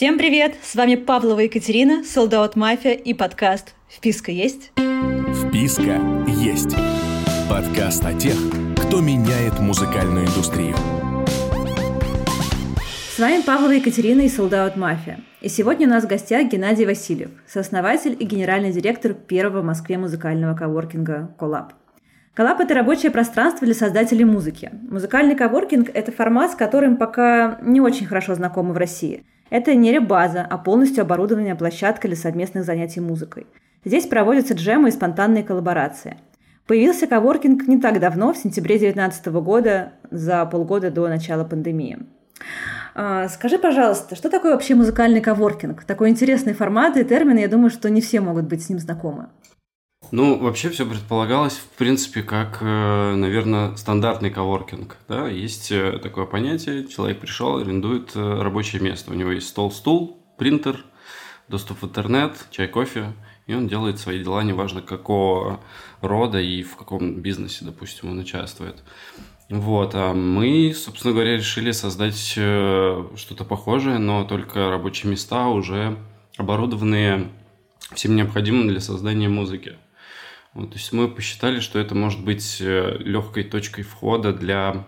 Всем привет! С вами Павлова Екатерина, Солдат Мафия и подкаст «Вписка есть?» «Вписка есть» – подкаст о тех, кто меняет музыкальную индустрию. С вами Павлова Екатерина и Солдат Мафия. И сегодня у нас в гостях Геннадий Васильев, сооснователь и генеральный директор первого в Москве музыкального коворкинга «Коллаб». Коллаб – это рабочее пространство для создателей музыки. Музыкальный коворкинг – это формат, с которым пока не очень хорошо знакомы в России. Это не репбаза, а полностью оборудованная площадка для совместных занятий музыкой. Здесь проводятся джемы и спонтанные коллаборации. Появился коворкинг не так давно, в сентябре 2019 года, за полгода до начала пандемии. А, скажи, пожалуйста, что такое вообще музыкальный коворкинг? Такой интересный формат и термин, я думаю, что не все могут быть с ним знакомы. Ну, вообще все предполагалось, в принципе, как, э, наверное, стандартный коворкинг. Да? Есть э, такое понятие, человек пришел, арендует э, рабочее место. У него есть стол-стул, принтер, доступ в интернет, чай, кофе, и он делает свои дела, неважно какого рода и в каком бизнесе, допустим, он участвует. Вот, а мы, собственно говоря, решили создать что-то похожее, но только рабочие места уже оборудованные всем необходимым для создания музыки. Вот, то есть мы посчитали, что это может быть э, легкой точкой входа для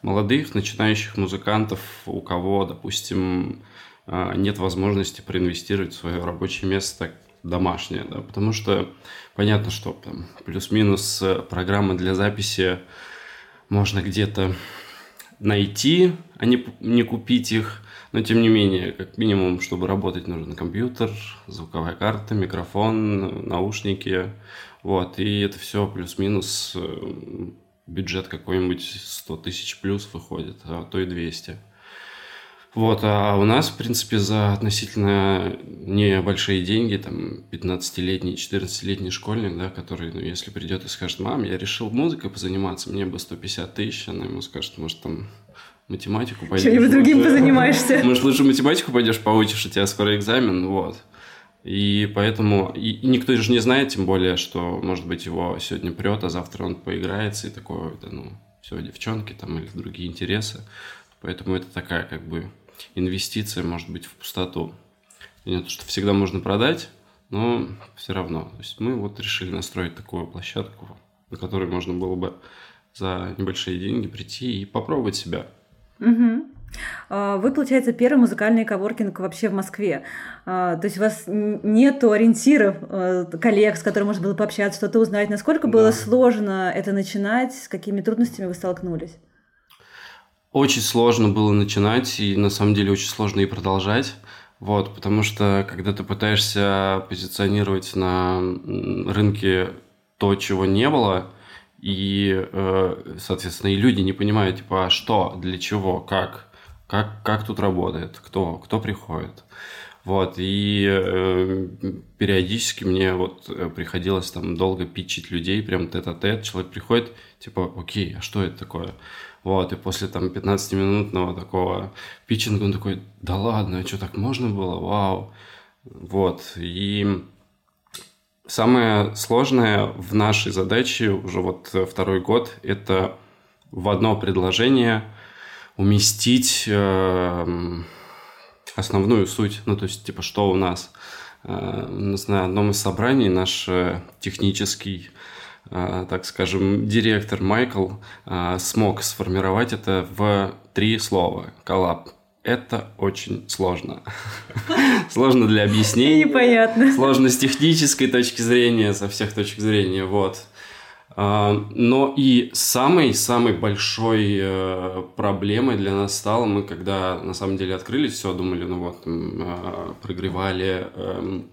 молодых начинающих музыкантов, у кого, допустим, э, нет возможности проинвестировать в свое рабочее место домашнее, да, потому что понятно, что там плюс-минус э, программы для записи можно где-то найти, а не, не купить их, но тем не менее, как минимум, чтобы работать, нужен компьютер, звуковая карта, микрофон, наушники, вот, и это все плюс-минус э, бюджет какой-нибудь 100 тысяч плюс выходит, а то и 200. Вот, а у нас, в принципе, за относительно небольшие деньги, там, 15-летний, 14-летний школьник, да, который, ну, если придет и скажет, мам, я решил музыкой позаниматься, мне бы 150 тысяч, она ему скажет, может, там, математику пойдешь. Чем-нибудь другим позанимаешься. Может, лучше математику пойдешь, поучишь, у тебя скоро экзамен, вот. И поэтому и, никто же не знает, тем более, что, может быть, его сегодня прет, а завтра он поиграется и такое, да, ну, все, девчонки там или другие интересы. Поэтому это такая, как бы, инвестиция, может быть, в пустоту. Не то, что всегда можно продать, но все равно. То есть мы вот решили настроить такую площадку, на которой можно было бы за небольшие деньги прийти и попробовать себя. Угу. Вы, получается, первый музыкальный коворкинг вообще в Москве. А, то есть у вас нет ориентиров, э, коллег, с которыми можно было пообщаться, что-то узнать. Насколько было да. сложно это начинать? С какими трудностями вы столкнулись? Очень сложно было начинать, и на самом деле очень сложно и продолжать. Вот, потому что когда ты пытаешься позиционировать на рынке то, чего не было, и, э, соответственно, и люди не понимают, типа, а что, для чего, как, как, как тут работает, кто, кто приходит. Вот, и э, периодически мне вот э, приходилось там долго питчить людей, прям тет-а-тет, человек приходит, типа, окей, а что это такое? Вот, и после там 15-минутного такого питчинга он такой, да ладно, а что, так можно было? Вау. Вот, и самое сложное в нашей задаче уже вот второй год – это в одно предложение – уместить э, основную суть, ну, то есть, типа, что у нас. Э, у нас на одном из собраний наш э, технический, э, так скажем, директор Майкл э, смог сформировать это в три слова. Коллаб. Это очень сложно. Сложно для объяснения. Непонятно. Сложно с технической точки зрения, со всех точек зрения, вот. А, но и самой-самой большой э, проблемой для нас стало, мы когда на самом деле открылись, все, думали, ну вот, а, прогревали эм,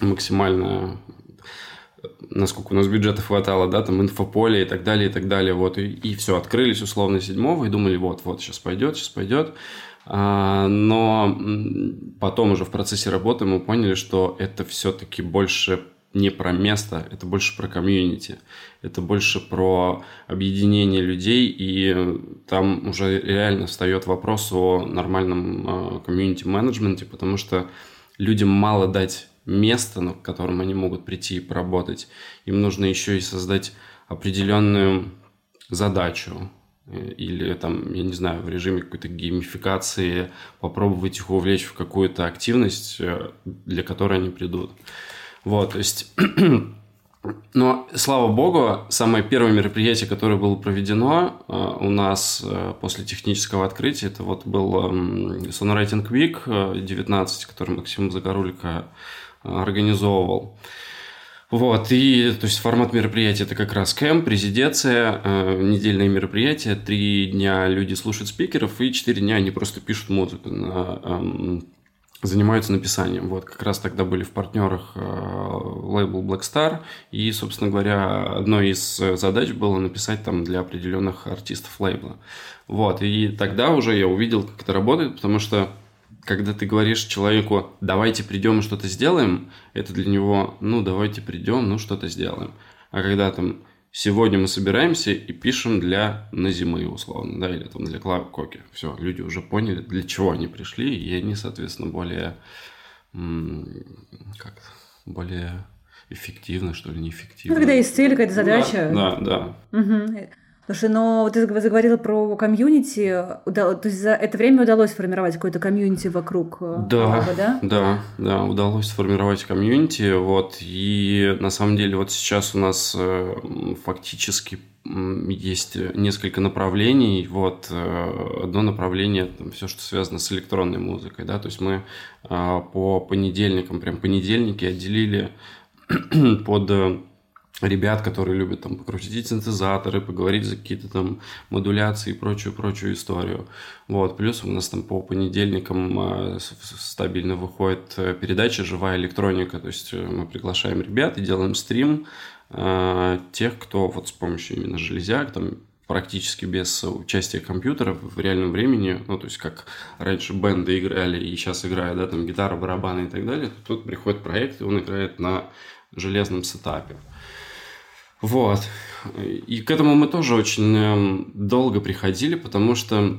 максимально насколько у нас бюджета хватало, да, там инфополе и так далее, и так далее, вот, и, и все, открылись условно седьмого и думали, вот, вот, сейчас пойдет, сейчас пойдет, а, но потом уже в процессе работы мы поняли, что это все-таки больше не про место, это больше про комьюнити, это больше про объединение людей, и там уже реально встает вопрос о нормальном комьюнити-менеджменте, потому что людям мало дать место, на котором они могут прийти и поработать. Им нужно еще и создать определенную задачу, или там, я не знаю, в режиме какой-то геймификации попробовать их увлечь в какую-то активность, для которой они придут. Вот, то есть но, слава богу, самое первое мероприятие, которое было проведено э, у нас э, после технического открытия, это вот был э, Songwriting Week 19, который Максим Загорулько организовывал. Вот, и то есть формат мероприятия это как раз кэмп, резиденция, э, недельное мероприятие, три дня люди слушают спикеров, и четыре дня они просто пишут музыку на э, занимаются написанием. Вот как раз тогда были в партнерах э, лейбл Black Star, и, собственно говоря, одной из задач было написать там для определенных артистов лейбла. Вот, и тогда уже я увидел, как это работает, потому что когда ты говоришь человеку, давайте придем и что-то сделаем, это для него, ну, давайте придем, ну, что-то сделаем. А когда там сегодня мы собираемся и пишем для Назимы, условно, да, или там для Клавы Коки. Все, люди уже поняли, для чего они пришли, и они, соответственно, более, как более эффективно, что ли, неэффективно. Ну, когда есть цель, какая-то задача. Да, да. да. Угу. Слушай, но ты заговорила про комьюнити. То есть за это время удалось сформировать какое-то комьюнити вокруг э, да, Алаба, да? Да, да, удалось сформировать комьюнити. Вот, и на самом деле вот сейчас у нас э, фактически есть несколько направлений. Вот э, одно направление там, все, что связано с электронной музыкой, да, то есть мы по понедельникам, прям понедельники отделили под ребят, которые любят там покрутить синтезаторы, поговорить за какие-то там модуляции и прочую-прочую историю. Вот. Плюс у нас там по понедельникам э, стабильно выходит э, передача «Живая электроника», то есть э, мы приглашаем ребят и делаем стрим тех, кто вот с помощью именно железяк, там практически без участия компьютера в реальном времени, ну, то есть как раньше бенды играли и сейчас играют, да, там гитара, барабаны и так далее, тут приходит проект, и он играет на железном сетапе. Вот. И к этому мы тоже очень эм, долго приходили, потому что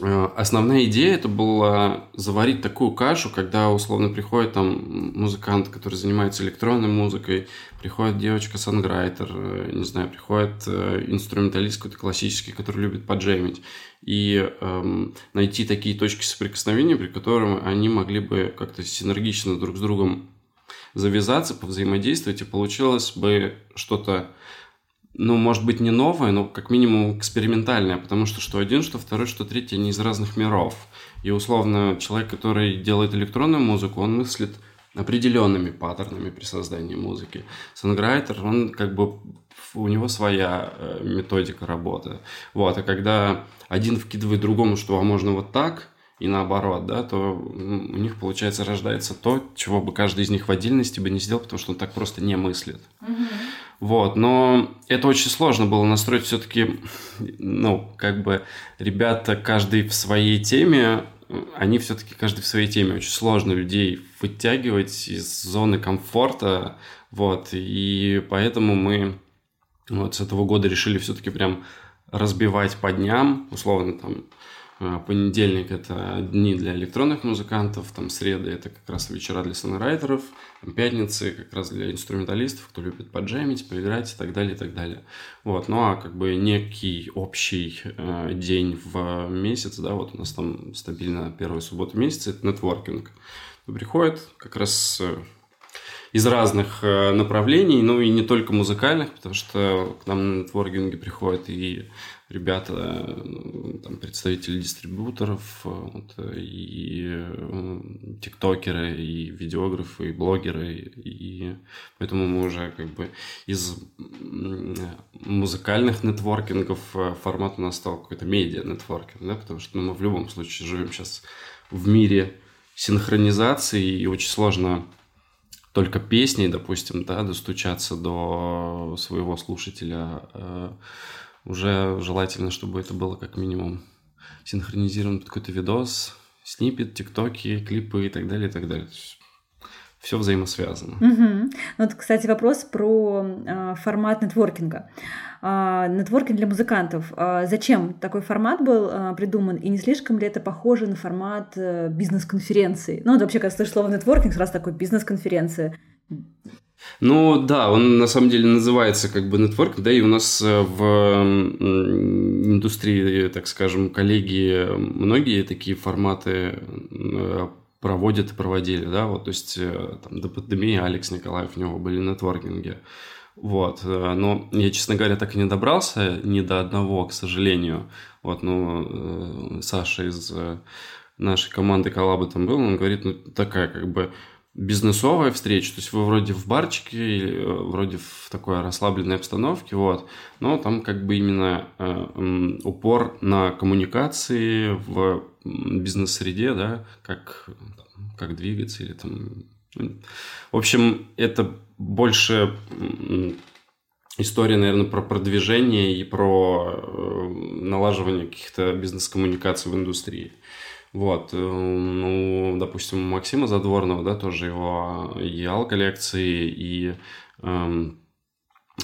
э, основная идея это была заварить такую кашу, когда условно приходит там музыкант, который занимается электронной музыкой, приходит девочка-санграйтер, э, не знаю, приходит э, инструменталист какой-то классический, который любит поджемить, и эм, найти такие точки соприкосновения, при которых они могли бы как-то синергично друг с другом завязаться, повзаимодействовать, и получилось бы что-то, ну, может быть, не новое, но как минимум экспериментальное, потому что что один, что второй, что третий, они из разных миров. И условно человек, который делает электронную музыку, он мыслит определенными паттернами при создании музыки. Сонграйтер, он как бы у него своя э, методика работы. Вот, а когда один вкидывает другому, что а можно вот так, и наоборот, да, то у них, получается, рождается то, чего бы каждый из них в отдельности бы не сделал, потому что он так просто не мыслит. Mm-hmm. Вот, но это очень сложно было настроить все-таки, ну, как бы ребята, каждый в своей теме, они все-таки каждый в своей теме. Очень сложно людей вытягивать из зоны комфорта, вот, и поэтому мы вот с этого года решили все-таки прям разбивать по дням, условно, там, понедельник – это дни для электронных музыкантов, там среда – это как раз вечера для сонорайтеров, пятницы – как раз для инструменталистов, кто любит поджемить, поиграть и так далее, и так далее. Вот, ну а как бы некий общий э, день в месяц, да, вот у нас там стабильно первая суббота месяца – это нетворкинг. Приходит как раз э, из разных э, направлений, ну и не только музыкальных, потому что к нам на нетворкинге приходят и ребята, ну, там, представители дистрибьюторов, э, вот, и э, тиктокеры, и видеографы, и блогеры, и поэтому мы уже как бы из музыкальных нетворкингов э, формат у нас стал какой-то медиа-нетворкинг, да, потому что ну, мы в любом случае живем сейчас в мире синхронизации, и очень сложно только песней, допустим, да, достучаться до своего слушателя уже желательно, чтобы это было как минимум синхронизирован какой-то видос, снипет, тиктоки, клипы и так далее, и так далее. Все взаимосвязано. Угу. Вот, кстати, вопрос про э, формат нетворкинга. Э, нетворкинг для музыкантов. Э, зачем такой формат был э, придуман? И не слишком ли это похоже на формат э, бизнес-конференции? Ну, вот вообще, когда слышишь слово нетворкинг, сразу такой бизнес-конференция. Ну да, он на самом деле называется как бы нетворк, да, и у нас э, в индустрии, так скажем, коллеги многие такие форматы э, проводят и проводили, да, вот, то есть э, там, до пандемии Алекс Николаев, у него были нетворкинги, вот, но я, честно говоря, так и не добрался ни до одного, к сожалению, вот, ну, Саша из нашей команды коллабы там был, он говорит, ну, такая как бы бизнесовая встреча, то есть вы вроде в барчике, э, вроде в такой расслабленной обстановке, вот, но там как бы именно э, упор на коммуникации в бизнес-среде, да, как, как двигаться или там... Ну, в общем, это больше история, наверное, про продвижение и про э, налаживание каких-то бизнес-коммуникаций в индустрии. Вот, э, ну, допустим, у Максима Задворного, да, тоже его ЕАЛ коллекции и, эм,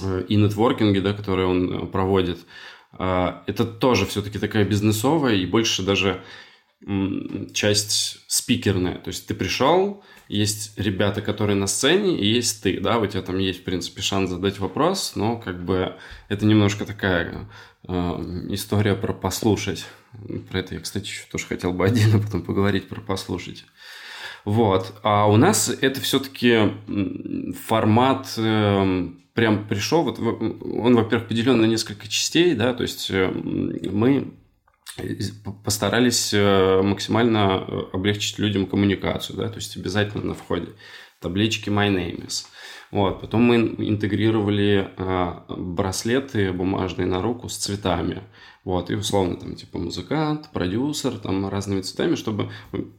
э, и нетворкинги, да, которые он проводит. Э, это тоже все-таки такая бизнесовая и больше даже часть спикерная. То есть ты пришел, есть ребята, которые на сцене, и есть ты, да, у тебя там есть, в принципе, шанс задать вопрос, но как бы это немножко такая э, история про послушать. Про это я, кстати, еще тоже хотел бы отдельно потом поговорить про послушать. Вот. А у нас это все-таки формат э, прям пришел. Вот он, во-первых, поделен на несколько частей, да, то есть э, мы постарались э, максимально э, облегчить людям коммуникацию, да, то есть обязательно на входе таблички My Name is. Вот. Потом мы интегрировали э, браслеты бумажные на руку с цветами. Вот, и условно там типа музыкант, продюсер, там разными цветами, чтобы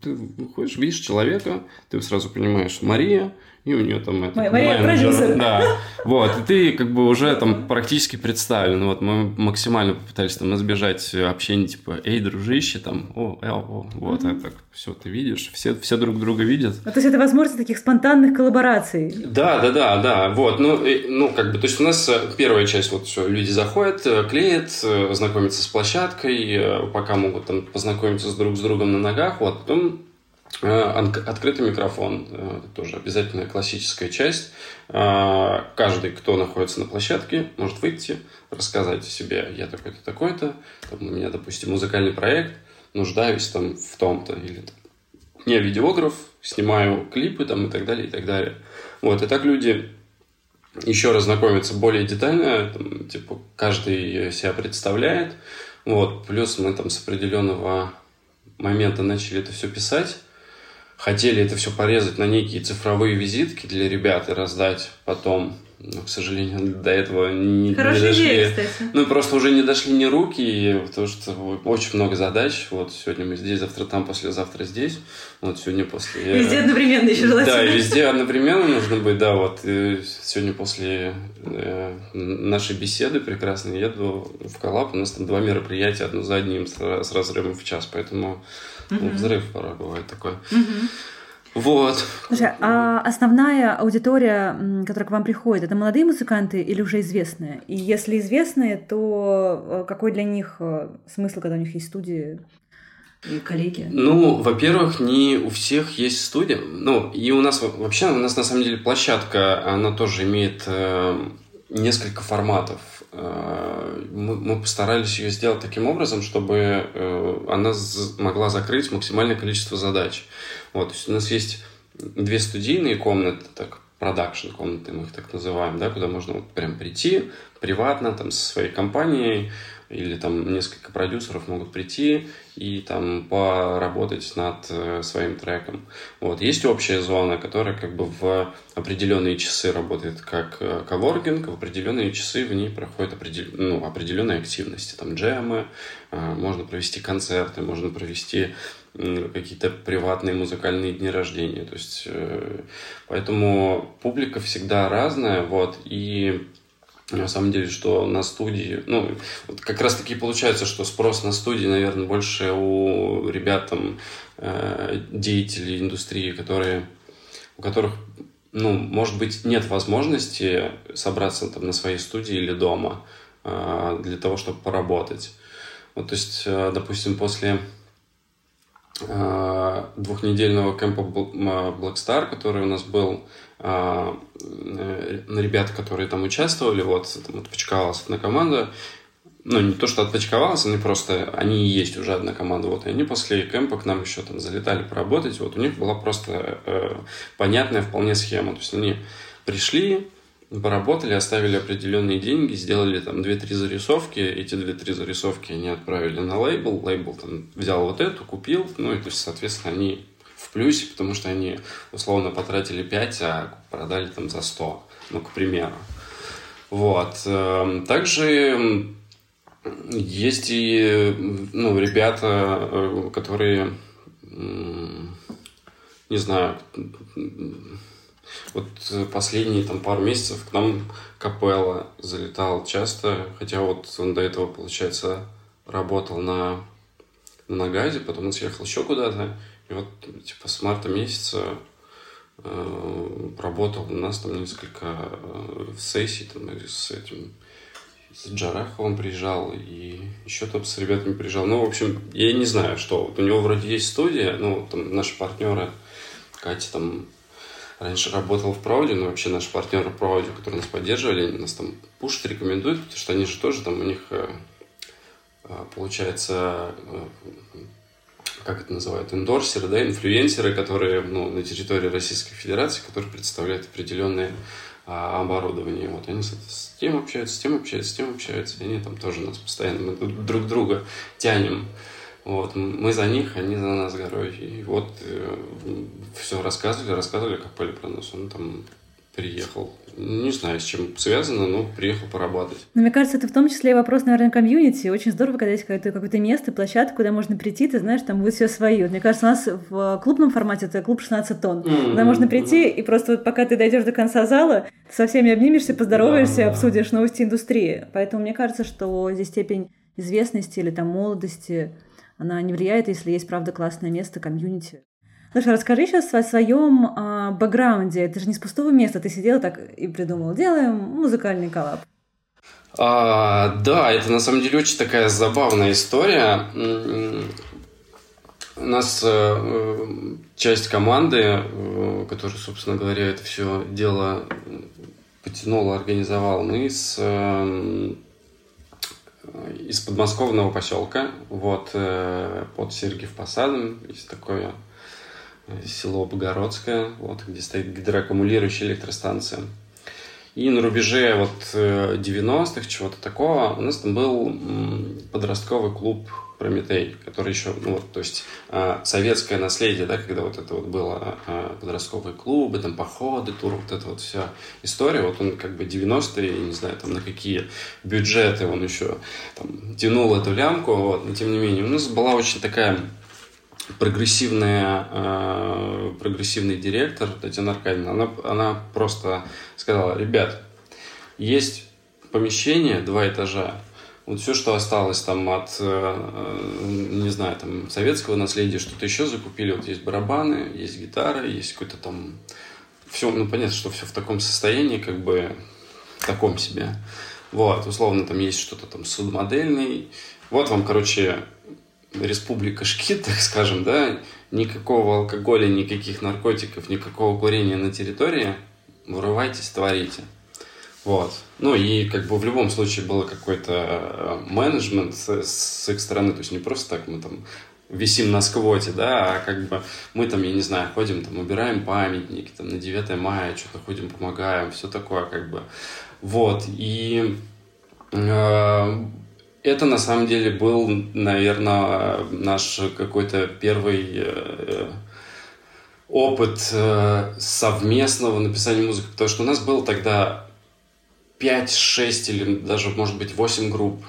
ты выходишь, видишь человека, ты сразу понимаешь, Мария, и у нее там это, Мария продюсер. Да, вот, и ты как бы уже там практически представлен. Вот мы максимально попытались там избежать общения типа, эй, дружище, там, о, о, о вот, mm-hmm. это все ты видишь, все, все друг друга видят. Ну, то есть это возможность таких спонтанных коллабораций. Да, да, да, да, вот, ну, и, ну, как бы, то есть у нас э, первая часть, вот все, люди заходят, э, клеят, э, знакомятся с площадкой, пока могут там познакомиться друг с другом на ногах, вот, потом Э, открытый микрофон, э, тоже обязательная классическая часть. Э, каждый, кто находится на площадке, может выйти, рассказать о себе. Я такой-то, такой-то. У меня, допустим, музыкальный проект, нуждаюсь там в том-то. Или я видеограф, снимаю клипы там и так далее, и так далее. Вот, и так люди еще раз знакомятся более детально, там, типа, каждый себя представляет. Вот, плюс мы там с определенного момента начали это все писать хотели это все порезать на некие цифровые визитки для ребят и раздать потом. Но, к сожалению, до этого не, Хорошая не дошли. Идея, кстати. Ну, просто уже не дошли ни руки, потому что очень много задач. Вот сегодня мы здесь, завтра там, послезавтра здесь. Вот сегодня после... Везде одновременно еще желательно. Да, и везде одновременно нужно быть, да. Вот и сегодня после э, нашей беседы прекрасной еду в Коллаб. У нас там два мероприятия, одно за одним с, с разрывом в час, поэтому Угу. Взрыв порой бывает такой. Угу. Вот. Слушай, а основная аудитория, которая к вам приходит, это молодые музыканты или уже известные? И если известные, то э, какой для них э, смысл, когда у них есть студии и коллеги? Ну, во-первых, не у всех есть студия. Ну, и у нас вообще, у нас на самом деле площадка, она тоже имеет э, несколько форматов. Э, мы, мы постарались ее сделать таким образом, чтобы э, она могла закрыть максимальное количество задач. Вот, то есть у нас есть две студийные комнаты, так продакшн комнаты, мы их так называем, да, куда можно вот прям прийти приватно, там, со своей компанией, или там несколько продюсеров могут прийти и там поработать над э, своим треком. Вот. Есть общая зона, которая как бы в определенные часы работает как э, коворкинг, в определенные часы в ней проходят определ... ну, определенные активности, там джемы, э, можно провести концерты, можно провести какие-то приватные музыкальные дни рождения. То есть, поэтому публика всегда разная, вот, и на самом деле, что на студии, ну, вот как раз таки получается, что спрос на студии, наверное, больше у ребят там, э, деятелей индустрии, которые, у которых, ну, может быть, нет возможности собраться там на своей студии или дома э, для того, чтобы поработать. Вот, то есть, э, допустим, после э, двухнедельного кемпа Black который у нас был, э, ребята, которые там участвовали, вот, там отпочковалась одна команда, ну, не то, что отпочковалась, они просто, они и есть уже одна команда, вот, и они после кемпа к нам еще там залетали поработать, вот, у них была просто э, понятная вполне схема, то есть они пришли, поработали, оставили определенные деньги, сделали там 2-3 зарисовки, эти 2-3 зарисовки они отправили на лейбл, лейбл там взял вот эту, купил, ну и то есть, соответственно, они в плюсе, потому что они условно потратили 5, а продали там за 100, ну, к примеру. Вот. Эм, также есть и ну, ребята, э, которые, не знаю, вот последние там пару месяцев к нам Капелла залетал часто, хотя вот он до этого, получается, работал на, на Нагазе, потом он съехал еще куда-то, и вот типа с марта месяца э, работал у нас там несколько э, сессий там, с этим с Джараховым приезжал, и еще там с ребятами приезжал. Ну, в общем, я не знаю, что. Вот у него вроде есть студия, ну, там наши партнеры, Катя там раньше работала в Проводе, но вообще наши партнеры Проводе, которые нас поддерживали, нас там пушат, рекомендуют, потому что они же тоже там, у них э, э, получается, э, как это называют, эндорсеры, да, инфлюенсеры, которые ну, на территории Российской Федерации, которые представляют определенные а, оборудование. Вот они с, тем общаются, с тем общаются, с тем общаются. И они там тоже нас постоянно мы друг друга тянем. Вот, мы за них, они за нас горой. И вот все рассказывали, рассказывали, как Пали про нас. Он там приехал. Не знаю, с чем связано, но приехал поработать. Но мне кажется, это в том числе вопрос, наверное, комьюнити. Очень здорово, когда есть какое-то, какое-то место, площадка, куда можно прийти, ты знаешь, там будет все. Вот мне кажется, у нас в клубном формате это клуб 16 тонн. Mm-hmm. Куда можно прийти, и просто вот пока ты дойдешь до конца зала, со всеми обнимешься, поздороваешься, да, обсудишь новости индустрии. Поэтому мне кажется, что здесь степень известности или там молодости, она не влияет, если есть, правда, классное место, комьюнити. Слушай, расскажи сейчас о своем а, бэкграунде. Это же не с пустого места. Ты сидел так и придумал. Делаем музыкальный коллаб. А, да, это на самом деле очень такая забавная история. У нас э, часть команды, э, которая, собственно говоря, это все дело потянула, организовал, мы с э, из подмосковного поселка, вот, э, под Сергиев Посадом, есть такое село Богородское, вот, где стоит гидроаккумулирующая электростанция. И на рубеже вот 90-х, э, чего-то такого, у нас там был подростковый клуб Прометей, который еще, ну вот, то есть э, советское наследие, да, когда вот это вот было э, подростковые клубы, там походы, тур, вот эта вот вся история, вот он как бы 90-е, не знаю, там на какие бюджеты он еще там тянул эту лямку, вот, но тем не менее, у нас была очень такая прогрессивная, э, прогрессивный директор Татьяна Аркадьевна, она, она просто сказала, ребят, есть помещение, два этажа, вот все, что осталось там от, э, не знаю, там, советского наследия, что-то еще закупили, вот есть барабаны, есть гитара, есть какой-то там, все, ну, понятно, что все в таком состоянии, как бы, в таком себе. Вот, условно, там есть что-то там судмодельный. Вот вам, короче, республика Шкит, так скажем, да, никакого алкоголя, никаких наркотиков, никакого курения на территории, вырывайтесь, творите. Вот. Ну и как бы в любом случае было какой-то э, менеджмент с, с их стороны, то есть не просто так мы там висим на сквоте, да, а как бы мы там, я не знаю, ходим, там, убираем памятники, там, на 9 мая что-то ходим, помогаем, все такое, как бы. Вот, и э, это на самом деле был, наверное, наш какой-то первый э, опыт э, совместного написания музыки, потому что у нас было тогда 5, 6 или даже, может быть, 8 групп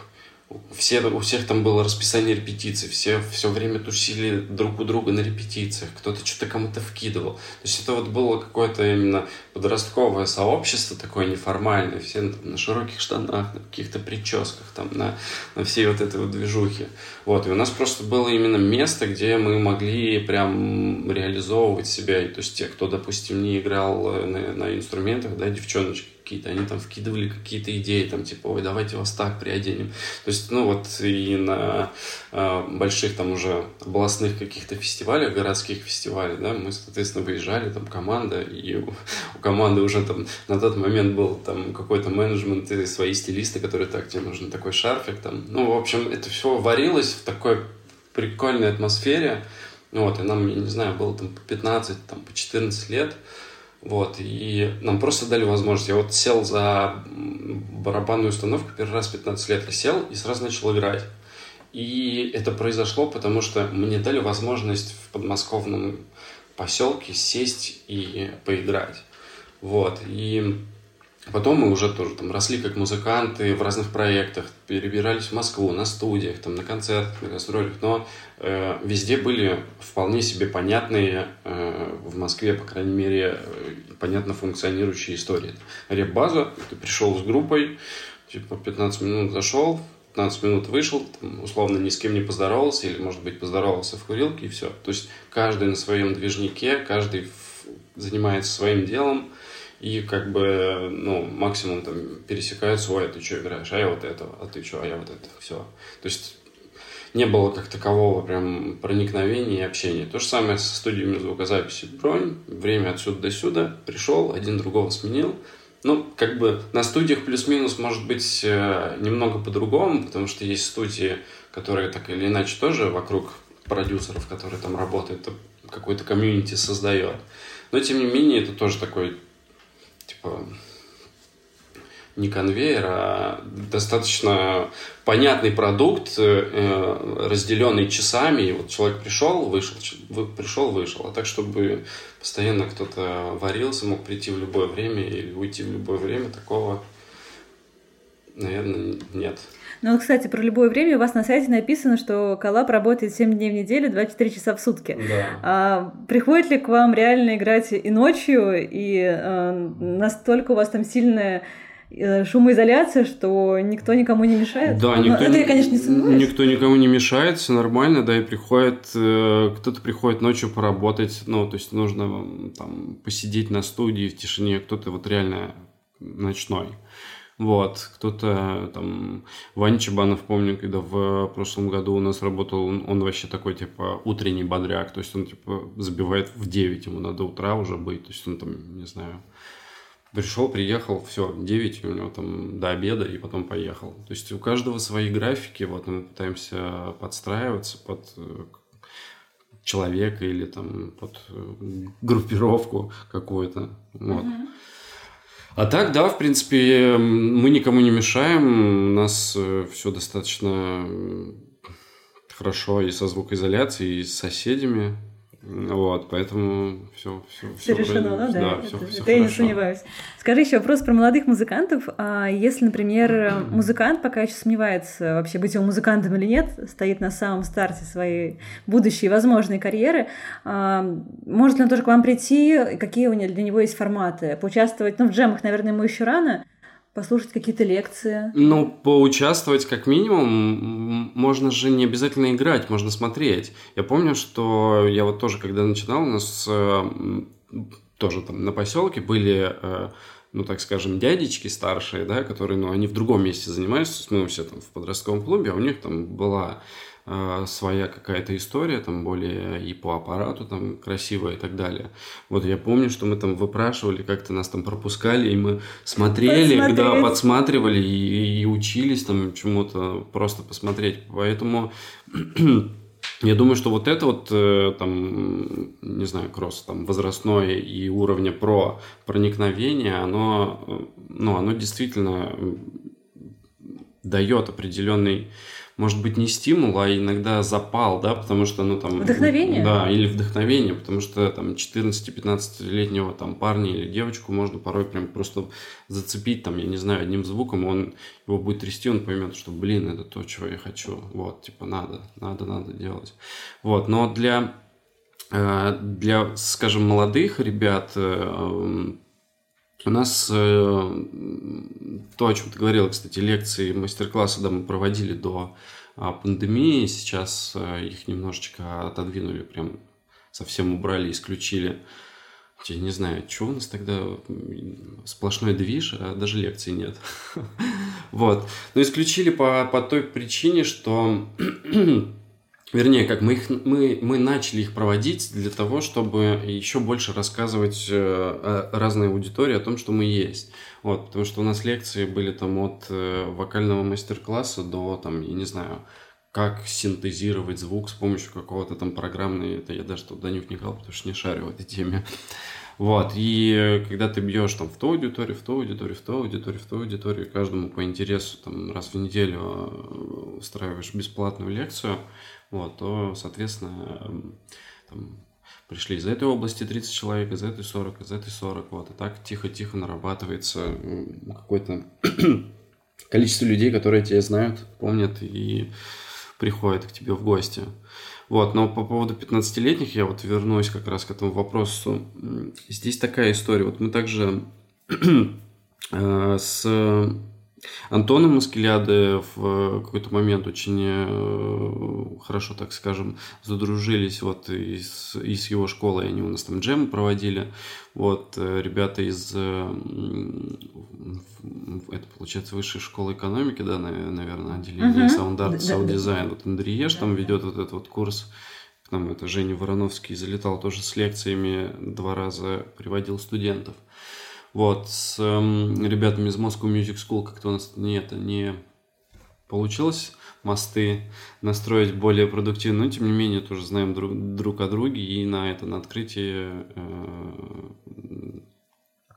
все, у всех там было расписание репетиций, все все время тусили друг у друга на репетициях, кто-то что-то кому-то вкидывал. То есть это вот было какое-то именно подростковое сообщество такое неформальное, все на, широких штанах, на каких-то прическах, там, на, на всей вот этой вот движухе. Вот, и у нас просто было именно место, где мы могли прям реализовывать себя. И, то есть те, кто, допустим, не играл на, на инструментах, да, девчоночки, какие-то, они там вкидывали какие-то идеи, там, типа, ой, давайте вас так приоденем. То есть, ну, вот и на э, больших там уже областных каких-то фестивалях, городских фестивалях, да, мы, соответственно, выезжали, там, команда, и у, у команды уже там на тот момент был там какой-то менеджмент и свои стилисты, которые так, тебе нужен такой шарфик, там. Ну, в общем, это все варилось в такой прикольной атмосфере, вот, и нам, я не знаю, было там по 15, там, по 14 лет, вот, и нам просто дали возможность. Я вот сел за барабанную установку первый раз в 15 лет. Я сел и сразу начал играть. И это произошло, потому что мне дали возможность в подмосковном поселке сесть и поиграть. Вот, и Потом мы уже тоже там росли как музыканты в разных проектах, перебирались в Москву на студиях, там, на концертах, на гастролях, но э, везде были вполне себе понятные, э, в Москве, по крайней мере, э, понятно функционирующие истории. Реп-база, ты пришел с группой, типа 15 минут зашел, 15 минут вышел, там, условно ни с кем не поздоровался, или, может быть, поздоровался в курилке, и все. То есть каждый на своем движнике, каждый занимается своим делом, и как бы, ну, максимум там пересекаются, ой, а ты что играешь, а я вот это, а ты что, а я вот это, все. То есть не было как такового прям проникновения и общения. То же самое со студиями звукозаписи. Бронь, время отсюда до сюда, пришел, один другого сменил. Ну, как бы на студиях плюс-минус может быть э, немного по-другому, потому что есть студии, которые так или иначе тоже вокруг продюсеров, которые там работают, какой-то комьюнити создает. Но, тем не менее, это тоже такой типа не конвейер, а достаточно понятный продукт, э, разделенный часами. И вот человек пришел, вышел, пришел, вышел. А так, чтобы постоянно кто-то варился, мог прийти в любое время или уйти в любое время, такого, наверное, нет. Ну, кстати, про любое время у вас на сайте написано, что коллаб работает 7 дней в неделю, 24 часа в сутки. Да. А, приходит ли к вам реально играть и ночью, и а, настолько у вас там сильная э, шумоизоляция, что никто никому не мешает. Да, ну, никто, это я, конечно, не сомневаюсь. Никто никому не мешает, все нормально, да, и приходит, э, кто-то приходит ночью поработать, ну, то есть нужно там посидеть на студии в тишине, кто-то вот реально ночной. Вот, кто-то там, Ваня Чебанов, помню, когда в прошлом году у нас работал, он, он вообще такой, типа, утренний бодряк, то есть он, типа, забивает в 9, ему надо утра уже быть, то есть он там, не знаю, пришел, приехал, все, 9 у него там до обеда и потом поехал. То есть у каждого свои графики, вот мы пытаемся подстраиваться под э, человека или там под э, группировку какую-то. Вот. Mm-hmm. А так, да, в принципе, мы никому не мешаем. У нас э, все достаточно хорошо и со звукоизоляцией, и с соседями. Вот, поэтому все, все, все, все решено, да, да, все, это, все это я не сомневаюсь. Скажи еще вопрос про молодых музыкантов. А если, например, музыкант пока еще сомневается, вообще быть его музыкантом или нет, стоит на самом старте своей будущей возможной карьеры, а, может ли он тоже к вам прийти? Какие у него, для него есть форматы? Поучаствовать, ну, в джемах, наверное, ему еще рано, послушать какие-то лекции? Ну, поучаствовать как минимум. Можно же не обязательно играть, можно смотреть. Я помню, что я вот тоже, когда начинал, у нас э, тоже там на поселке были э, ну, так скажем, дядечки старшие, да, которые, ну, они в другом месте занимаются, мы все там в подростковом клубе, а у них там была э, своя какая-то история, там более и по аппарату там красивая и так далее. Вот я помню, что мы там выпрашивали, как-то нас там пропускали, и мы смотрели, когда подсматривали и, и учились там чему-то просто посмотреть. Поэтому я думаю, что вот это вот, э, там, не знаю, кросс там, возрастное и уровня про проникновение, оно, э, ну, оно действительно дает определенный может быть, не стимул, а иногда запал, да, потому что, ну, там... Вдохновение? Да, или вдохновение, потому что, там, 14-15-летнего, там, парня или девочку можно порой прям просто зацепить, там, я не знаю, одним звуком, он его будет трясти, он поймет, что, блин, это то, чего я хочу, вот, типа, надо, надо, надо делать. Вот, но для э, для, скажем, молодых ребят э, у нас э, то, о чем ты говорил, кстати, лекции, мастер-классы да, мы проводили до э, пандемии, сейчас э, их немножечко отодвинули, прям совсем убрали, исключили. я не знаю, что у нас тогда сплошной движ, а даже лекций нет. Вот. Но исключили по, по той причине, что Вернее, как мы, их, мы, мы начали их проводить для того, чтобы еще больше рассказывать э, разной аудитории о том, что мы есть. Вот, потому что у нас лекции были там от э, вокального мастер-класса до, там, я не знаю, как синтезировать звук с помощью какого-то там программной, это я даже туда не вникал, потому что не шарю в этой теме. Вот, и когда ты бьешь там в ту аудиторию, в ту аудиторию, в ту аудиторию, в ту аудиторию, каждому по интересу там раз в неделю э, устраиваешь бесплатную лекцию, вот, то, соответственно, эм, там, пришли из этой области 30 человек, из этой 40, из этой 40, вот, и так тихо-тихо нарабатывается какое-то количество людей, которые тебя знают, помнят и приходят к тебе в гости. Вот, но по поводу 15-летних я вот вернусь как раз к этому вопросу. Здесь такая история. Вот мы также э, с Антоном Маскеляде в какой-то момент очень э, хорошо, так скажем, задружились вот и с, и с его школой, они у нас там джем проводили. Вот э, ребята из, э, это получается высшей школы экономики, да, наверное, отделение Sound Design. Вот Андрееш там ведет вот этот вот курс к нам это Женя Вороновский залетал тоже с лекциями, два раза приводил студентов. Вот, с э, ребятами из Moscow Music School как-то у нас не, это не получилось мосты настроить более продуктивно, но тем не менее тоже знаем друг, друг о друге и на это, на открытие э,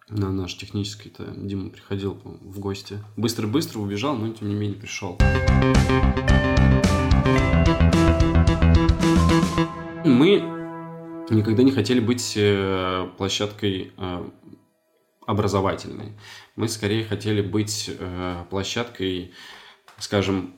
на наш технический то Дима приходил в гости. Быстро-быстро убежал, но тем не менее пришел. Мы никогда не хотели быть э, площадкой э, образовательной. Мы скорее хотели быть э, площадкой, скажем,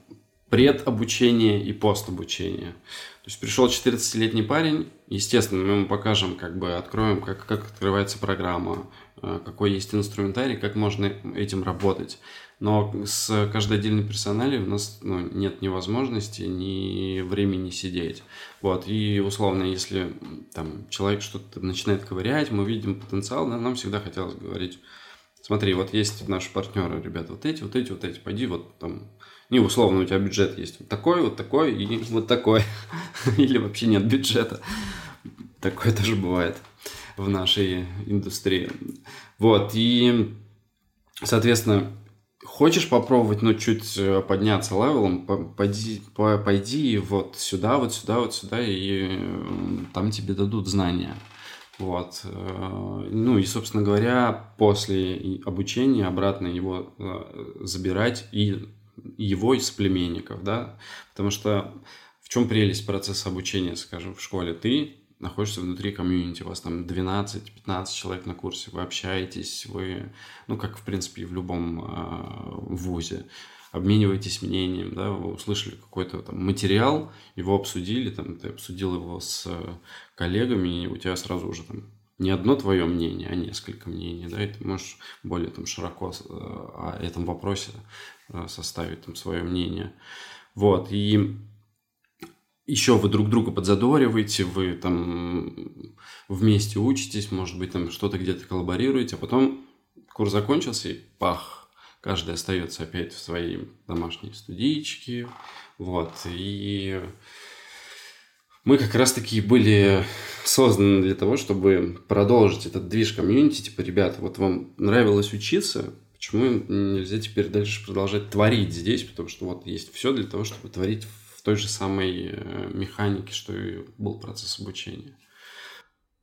предобучения и постобучения. То есть пришел 14-летний парень, естественно, мы ему покажем, как бы откроем, как, как открывается программа, какой есть инструментарий, как можно этим работать. Но с каждой отдельной персоналией у нас ну, нет ни возможности, ни времени сидеть. Вот. И условно, если там, человек что-то начинает ковырять, мы видим потенциал, да, нам всегда хотелось говорить, смотри, вот есть наши партнеры, ребята, вот эти, вот эти, вот эти, пойди вот там, не условно, у тебя бюджет есть вот такой, вот такой и вот такой. Или вообще нет бюджета. Такое тоже бывает в нашей индустрии. Вот, и, соответственно, Хочешь попробовать, ну, чуть э, подняться левелом, пойди, пойди вот сюда, вот сюда, вот сюда, и там тебе дадут знания. Вот. Э, ну и, собственно говоря, после обучения обратно его э, забирать и его из племенников, да, потому что в чем прелесть процесса обучения, скажем, в школе? Ты находишься внутри комьюнити, у вас там 12-15 человек на курсе, вы общаетесь, вы, ну, как, в принципе, и в любом э, вузе, обмениваетесь мнением, да, вы услышали какой-то там материал, его обсудили, там, ты обсудил его с коллегами, и у тебя сразу уже там не одно твое мнение, а несколько мнений, да, и ты можешь более там широко э, о этом вопросе э, составить там свое мнение. Вот, и еще вы друг друга подзадориваете, вы там вместе учитесь, может быть, там что-то где-то коллаборируете, а потом курс закончился и пах, каждый остается опять в своей домашней студичке, вот, и мы как раз-таки были созданы для того, чтобы продолжить этот движ комьюнити, типа, ребята, вот вам нравилось учиться, почему нельзя теперь дальше продолжать творить здесь, потому что вот есть все для того, чтобы творить в той же самой э, механике, что и был процесс обучения.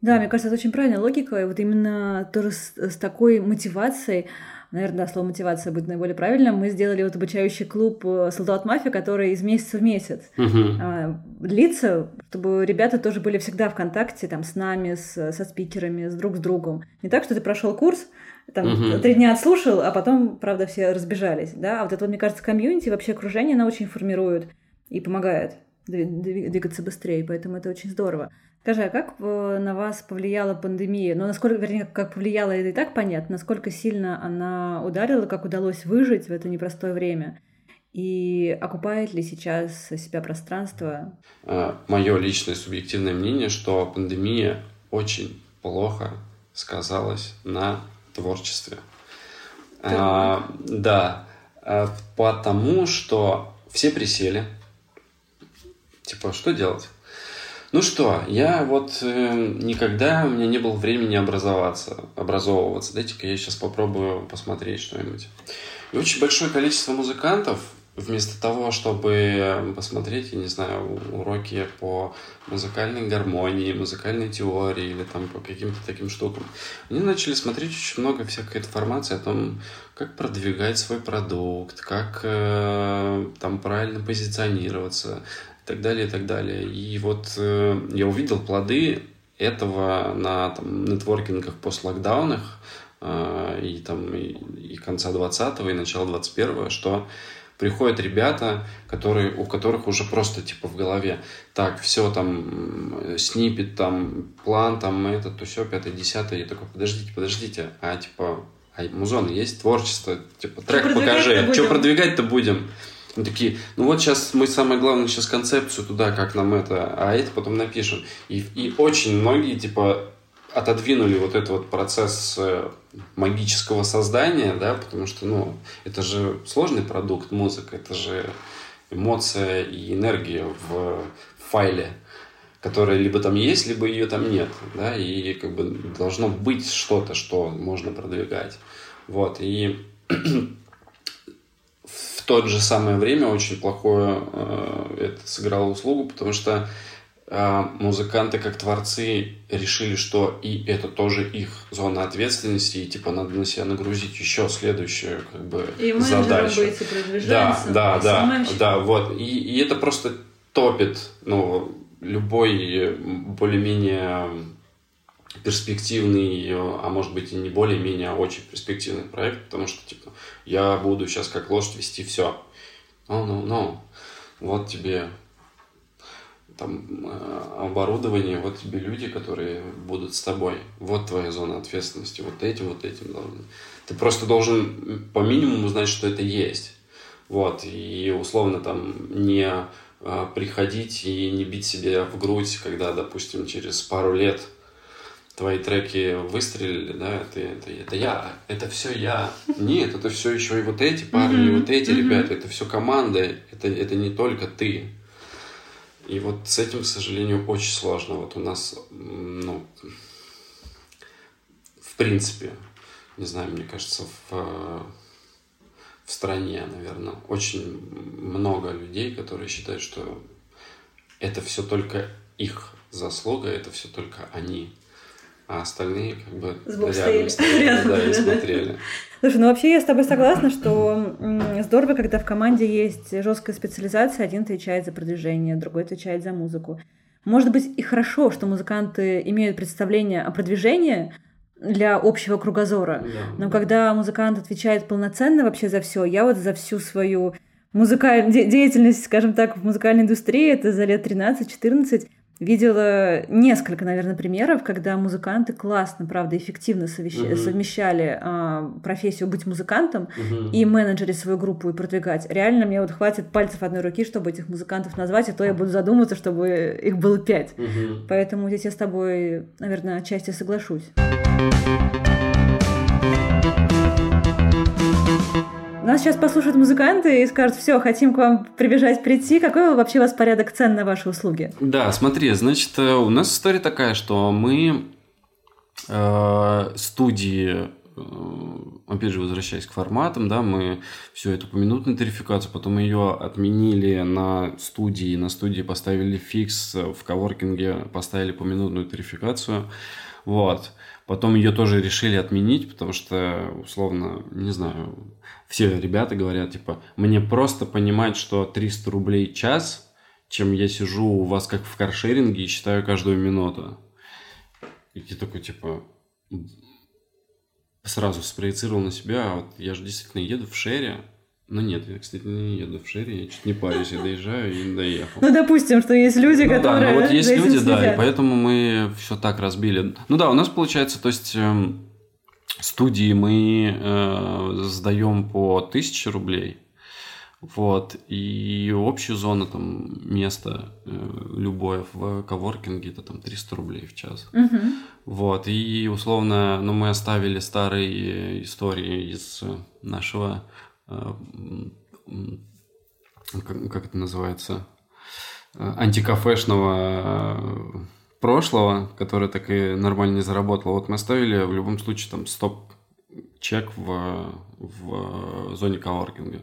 Да, мне кажется, это очень правильная логика. И вот именно тоже с, с такой мотивацией, наверное, да, слово мотивация будет наиболее правильным, мы сделали вот обучающий клуб э, Солдат Мафия, который из месяца в месяц uh-huh. а, длится, чтобы ребята тоже были всегда в контакте там, с нами, с, со спикерами, с друг с другом. Не так, что ты прошел курс, там uh-huh. три дня отслушал, а потом, правда, все разбежались. Да? А вот это, вот, мне кажется, комьюнити, вообще окружение, она очень формирует и помогает двигаться быстрее, поэтому это очень здорово. Скажи, а как на вас повлияла пандемия? Ну, насколько, вернее, как повлияла, это и так понятно, насколько сильно она ударила, как удалось выжить в это непростое время? И окупает ли сейчас себя пространство? А, Мое личное субъективное мнение, что пандемия очень плохо сказалось на творчестве. А, да, а, потому что все присели. Типа, что делать? Ну что, я вот э, никогда у меня не было времени образоваться, образовываться. Дайте-ка я сейчас попробую посмотреть что-нибудь. И очень большое количество музыкантов вместо того, чтобы посмотреть, я не знаю, уроки по музыкальной гармонии, музыкальной теории или там по каким-то таким штукам, они начали смотреть очень много всякой информации о том, как продвигать свой продукт, как э, там правильно позиционироваться так далее, и так далее. И вот э, я увидел плоды этого на там, нетворкингах постлокдаунах э, и там и, и конца 20-го, и начала 21-го, что приходят ребята, которые, у которых уже просто типа в голове, так, все там, снипет, там, план, там, это, то все, пятое, десятое. Я такой, подождите, подождите, а типа, а музон есть творчество, типа, трек покажи, что продвигать-то будем? Они такие, ну вот сейчас мы самое главное сейчас концепцию туда, как нам это, а это потом напишем. И, и очень многие, типа, отодвинули вот этот вот процесс э, магического создания, да, потому что, ну, это же сложный продукт музыка, это же эмоция и энергия в файле, которая либо там есть, либо ее там нет, да, и как бы должно быть что-то, что можно продвигать. Вот, и то же самое время очень плохое э, это сыграло услугу, потому что а, музыканты как творцы решили, что и это тоже их зона ответственности, и типа надо на себя нагрузить еще следующую как бы и задачу. Быть, и да, да, да, да, вот. И, и это просто топит, ну, любой более-менее перспективный, а может быть и не более-менее, а очень перспективный проект, потому что, типа, я буду сейчас как лошадь вести все. Ну, ну, ну, вот тебе там э, оборудование, вот тебе люди, которые будут с тобой. Вот твоя зона ответственности, вот этим, вот этим должен. Ты просто должен по минимуму знать, что это есть. Вот, и условно там не э, приходить и не бить себя в грудь, когда, допустим, через пару лет твои треки выстрелили, да, это, это, это я, это все я. Нет, это все еще и вот эти парни, и вот эти ребята, это все команда, это, это не только ты. И вот с этим, к сожалению, очень сложно. Вот у нас, ну, в принципе, не знаю, мне кажется, в, в стране, наверное, очень много людей, которые считают, что это все только их заслуга, это все только они а остальные как бы рядом стояли, да, и смотрели. Слушай, ну вообще я с тобой согласна, что здорово, когда в команде есть жесткая специализация, один отвечает за продвижение, другой отвечает за музыку. Может быть и хорошо, что музыканты имеют представление о продвижении для общего кругозора, да. но когда музыкант отвечает полноценно вообще за все, я вот за всю свою музыкальную деятельность, скажем так, в музыкальной индустрии, это за лет 13-14, Видела несколько, наверное, примеров, когда музыканты классно, правда, эффективно совещ... угу. совмещали а, профессию быть музыкантом угу. и менеджерить свою группу и продвигать. Реально мне вот хватит пальцев одной руки, чтобы этих музыкантов назвать, и то я буду задумываться, чтобы их было пять. Угу. Поэтому здесь я с тобой, наверное, отчасти соглашусь. Нас сейчас послушают музыканты и скажут, все, хотим к вам прибежать, прийти. Какой вообще у вас порядок цен на ваши услуги? Да, смотри, значит, э, у нас история такая, что мы э, студии э, опять же, возвращаясь к форматам, да, мы все эту поминутную тарификацию, потом ее отменили на студии, на студии поставили фикс, в коворкинге поставили поминутную тарификацию, вот. Потом ее тоже решили отменить, потому что, условно, не знаю, все ребята говорят, типа, мне просто понимать, что 300 рублей час, чем я сижу у вас как в каршеринге и считаю каждую минуту. И ты такой, типа, сразу спроецировал на себя, а вот я же действительно еду в шере, ну нет, я, кстати, не еду в шере, я чуть не парюсь, я доезжаю и доехал. Ну, допустим, что есть люди, ну, которые... Да, ну вот есть люди, да, и поэтому мы все так разбили. Ну да, у нас получается, то есть э, студии мы э, сдаем по 1000 рублей, Вот. И общая зона, там, место э, любое в коворкинге, это там 300 рублей в час. Угу. Вот. И условно, ну, мы оставили старые истории из нашего как, как это называется, э, антикафешного э, прошлого, который так и нормально не заработал. Вот мы оставили в любом случае там стоп-чек в, в зоне коворкинга.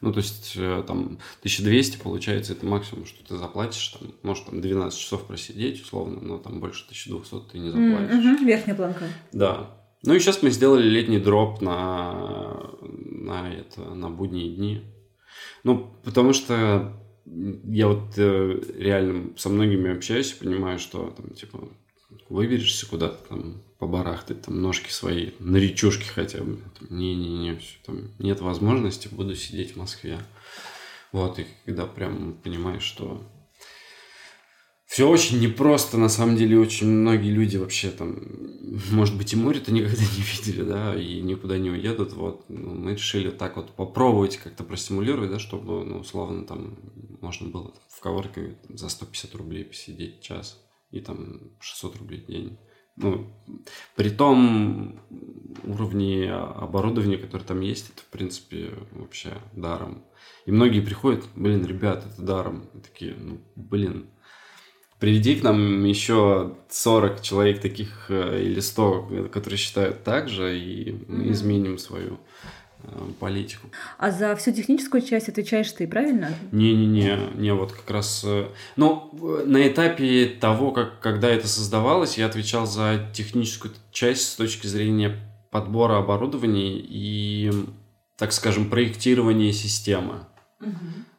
Ну, то есть, э, там, 1200, получается, это максимум, что ты заплатишь, там, может, там, 12 часов просидеть, условно, но там больше 1200 ты не заплатишь. Mm-hmm, верхняя планка. Да. Ну, и сейчас мы сделали летний дроп на, на, это, на будние дни. Ну, потому что я вот э, реально со многими общаюсь и понимаю, что там, типа, выберешься куда-то там побарахтать, там ножки свои, на речушке хотя бы. Не-не-не, там нет возможности, буду сидеть в Москве. Вот, и когда прям понимаешь, что все очень непросто, на самом деле, очень многие люди вообще там, может быть, и море-то никогда не видели, да, и никуда не уедут, вот, ну, мы решили так вот попробовать как-то простимулировать, да, чтобы, ну, условно, там, можно было в коворке за 150 рублей посидеть час и там 600 рублей в день. Ну, при том уровне оборудования, которое там есть, это, в принципе, вообще даром. И многие приходят, блин, ребят, это даром. И такие, ну, блин, Приведи к нам еще 40 человек таких э, или 100, которые считают так же, и мы изменим свою э, политику. А за всю техническую часть отвечаешь ты, правильно? Не-не-не, не вот как раз... Э, ну, на этапе того, как, когда это создавалось, я отвечал за техническую часть с точки зрения подбора оборудования и, так скажем, проектирования системы. Угу.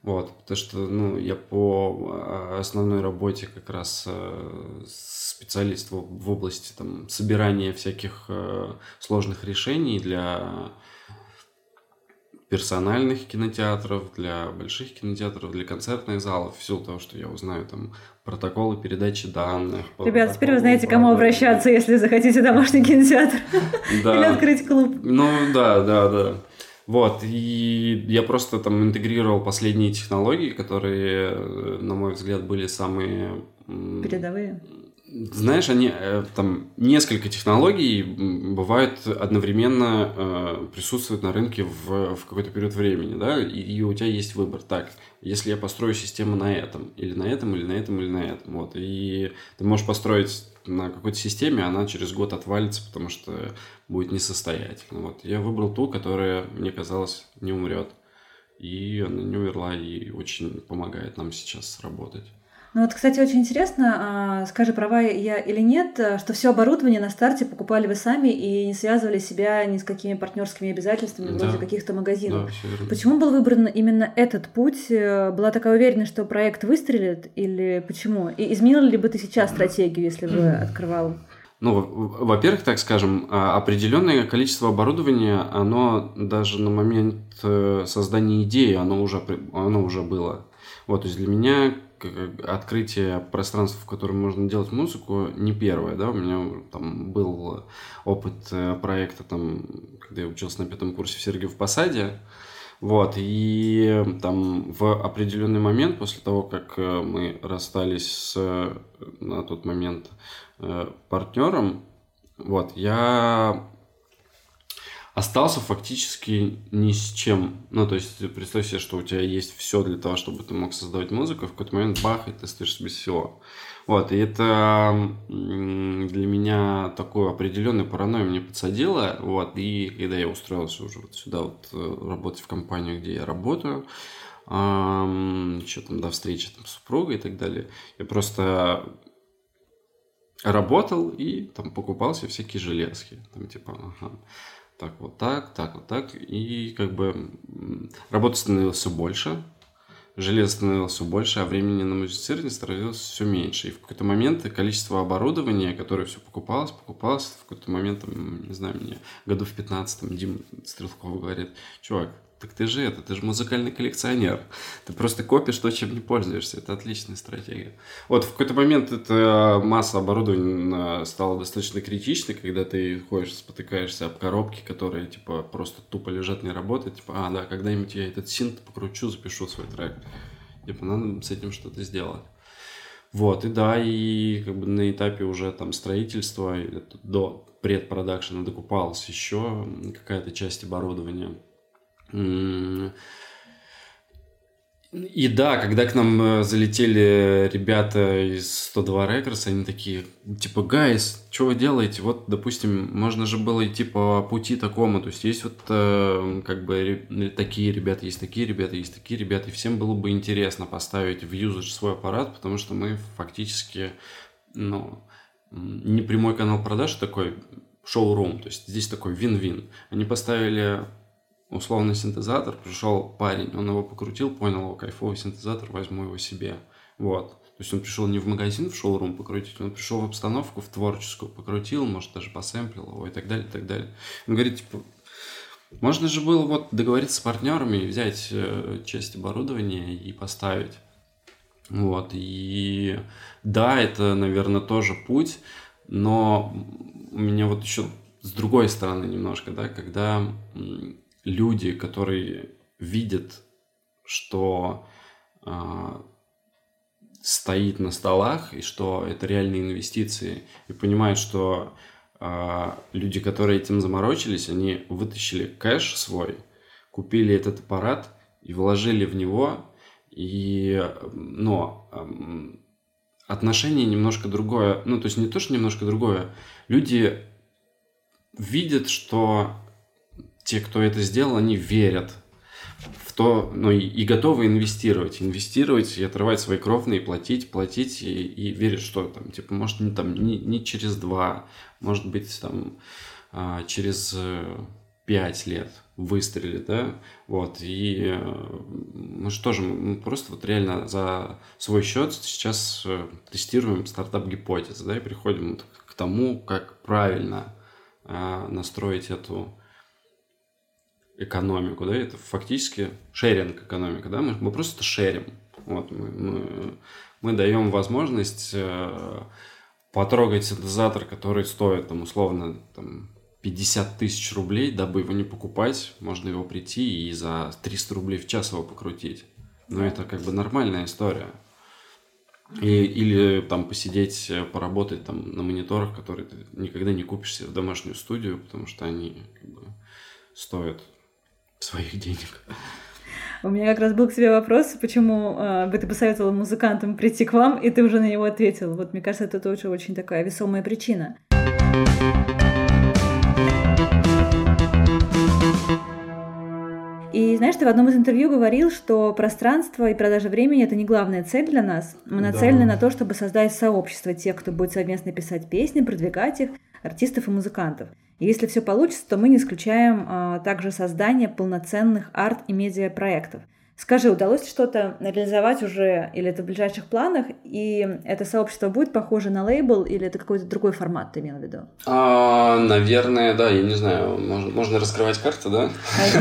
Вот, потому что, ну, я по а, основной работе как раз э, специалист в области там собирания всяких э, сложных решений для персональных кинотеатров, для больших кинотеатров, для концертных залов, все того, что я узнаю, там, протоколы передачи данных. Ребят, теперь вы знаете, кому обращаться, если захотите домашний кинотеатр или открыть клуб. Ну, да, да, да. Вот, и я просто там интегрировал последние технологии, которые, э, на мой взгляд, были самые... Передовые? Знаешь, они э, там несколько технологий бывают одновременно э, присутствуют на рынке в, в какой-то период времени, да, и, и у тебя есть выбор. Так, если я построю систему на этом, или на этом, или на этом, или на этом, вот, и ты можешь построить на какой-то системе, она через год отвалится, потому что будет несостоятельна. Вот. Я выбрал ту, которая, мне казалось, не умрет. И она не умерла и очень помогает нам сейчас работать. Ну вот, кстати, очень интересно, а, скажи, права я или нет, а, что все оборудование на старте покупали вы сами и не связывали себя ни с какими партнерскими обязательствами, да. вроде каких-то магазинов. Да, почему был выбран именно этот путь? Э, была такая уверенность, что проект выстрелит или почему? И изменил ли бы ты сейчас стратегию, если бы открывал? Ну, во-первых, так скажем, а, определенное количество оборудования, оно даже на момент э, создания идеи, оно уже, оно уже было. Вот, то есть для меня открытие пространства, в котором можно делать музыку, не первое, да, у меня там был опыт э, проекта, там, когда я учился на пятом курсе в Сергиев Посаде, вот, и там в определенный момент, после того, как э, мы расстались с на тот момент э, партнером, вот, я остался фактически ни с чем. Ну, то есть, представь себе, что у тебя есть все для того, чтобы ты мог создавать музыку, в какой-то момент бах, и ты остаешься без всего. Вот, и это для меня такую определенную паранойю мне подсадило, вот, и когда я устроился уже вот сюда вот э, работать в компанию, где я работаю, еще там до встречи там, с супругой и так далее, я просто работал и там покупал себе всякие железки, там типа, ага, так вот так, так вот так. И как бы работы становилось все больше, железа становилось все больше, а времени на музицирование становилось все меньше. И в какой-то момент количество оборудования, которое все покупалось, покупалось, в какой-то момент, там, не знаю, мне году в 15 Дим Стрелков говорит, чувак, Так ты же это, ты же музыкальный коллекционер. Ты просто копишь то, чем не пользуешься. Это отличная стратегия. Вот в какой-то момент эта масса оборудования стала достаточно критичной, когда ты ходишь, спотыкаешься об коробки, которые типа просто тупо лежат, не работают. Типа, а, да, когда-нибудь я этот синт покручу, запишу свой трек. Типа, надо с этим что-то сделать. Вот, и да, и как бы на этапе уже там строительства, до предпродакшена докупалась еще какая-то часть оборудования. И да, когда к нам э, залетели ребята из 102 Records, они такие, типа, гайс, что вы делаете? Вот, допустим, можно же было идти по пути такому. То есть есть вот э, как бы такие ребята, есть такие ребята, есть такие ребята. И всем было бы интересно поставить в юзаж свой аппарат, потому что мы фактически, ну, не прямой канал продаж, а такой шоу-рум. То есть здесь такой вин-вин. Они поставили условный синтезатор, пришел парень, он его покрутил, понял, его кайфовый синтезатор, возьму его себе. Вот. То есть он пришел не в магазин, в шоурум покрутить, он пришел в обстановку, в творческую, покрутил, может, даже посэмплил его и так далее, и так далее. Он говорит, типа, можно же было вот договориться с партнерами взять э, часть оборудования и поставить. Вот, и да, это, наверное, тоже путь, но у меня вот еще с другой стороны немножко, да, когда люди, которые видят, что э, стоит на столах и что это реальные инвестиции, и понимают, что э, люди, которые этим заморочились, они вытащили кэш свой, купили этот аппарат и вложили в него, и, но э, отношение немножко другое, ну, то есть не то, что немножко другое, люди видят, что те, кто это сделал, они верят в то, ну и, и готовы инвестировать, инвестировать и отрывать свои кровные, платить, платить и, и верят, что там, типа, может, не там, не, не через два, может быть, там, а, через э, пять лет выстрелит, да, вот, и э, мы же тоже, мы просто вот реально за свой счет сейчас э, тестируем стартап-гипотезы, да, и приходим к тому, как правильно а, настроить эту экономику, да, это фактически шеринг экономика, да, мы, мы просто шерим. Вот, мы, мы, мы даем возможность э, потрогать синтезатор, который стоит, там, условно, там, 50 тысяч рублей, дабы его не покупать, можно его прийти и за 300 рублей в час его покрутить. Но это как бы нормальная история. И, или там посидеть, поработать там на мониторах, которые ты никогда не купишь себе в домашнюю студию, потому что они как бы, стоят своих денег. У меня как раз был к тебе вопрос, почему э, бы ты посоветовал музыкантам прийти к вам, и ты уже на него ответил. Вот мне кажется, это тоже очень такая весомая причина. И знаешь, ты в одном из интервью говорил, что пространство и продажа времени это не главная цель для нас. Мы нацелены да. на то, чтобы создать сообщество тех, кто будет совместно писать песни, продвигать их, артистов и музыкантов. Если все получится, то мы не исключаем а, также создание полноценных арт- и медиа-проектов. Скажи, удалось что-то реализовать уже, или это в ближайших планах, и это сообщество будет похоже на лейбл, или это какой-то другой формат ты имел в виду? А, наверное, да, я не знаю, можно, можно раскрывать карты, да?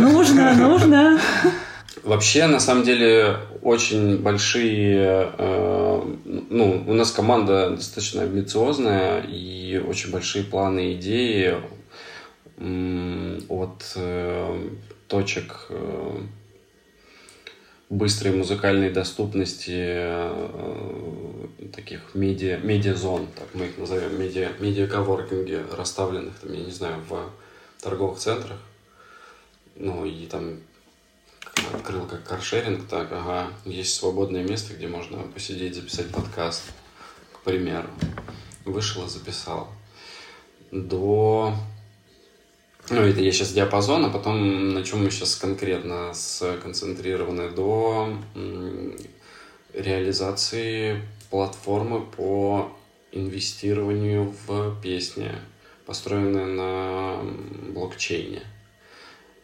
Нужно, нужно. Вообще, на самом деле, очень большие... Э, ну, у нас команда достаточно амбициозная, и очень большие планы идеи от э, точек э, быстрой музыкальной доступности э, таких медиа, медиа-зон, так мы их назовем, медиа, медиа-коворкинги, расставленных, там, я не знаю, в торговых центрах. Ну, и там открыл как каршеринг, так, ага, есть свободное место, где можно посидеть, записать подкаст, к примеру. Вышел и записал. До ну, это я сейчас диапазон, а потом на чем мы сейчас конкретно сконцентрированы до реализации платформы по инвестированию в песни, построенные на блокчейне.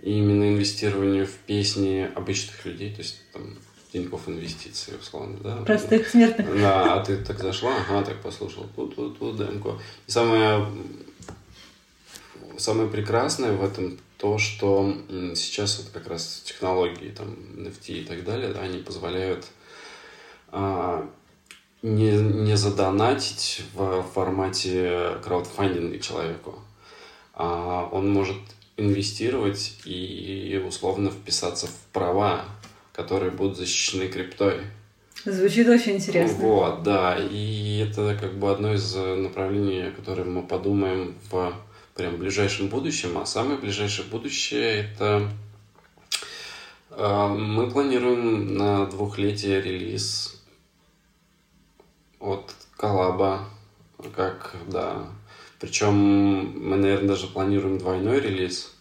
И именно инвестированию в песни обычных людей, то есть там Тинькофф инвестиции, условно, да? Простых смертных. Да, а ты так зашла, ага, так послушал, тут, тут, тут, демку. И самое самое прекрасное в этом то, что сейчас вот как раз технологии, там, NFT и так далее, да, они позволяют а, не, не задонатить в формате краудфандинга человеку, а он может инвестировать и условно вписаться в права, которые будут защищены криптой. Звучит очень интересно. Вот, да. И это как бы одно из направлений, о котором мы подумаем в прям ближайшем будущем. А самое ближайшее будущее это э, мы планируем на двухлетие релиз от коллаба, как, да. Причем мы, наверное, даже планируем двойной релиз.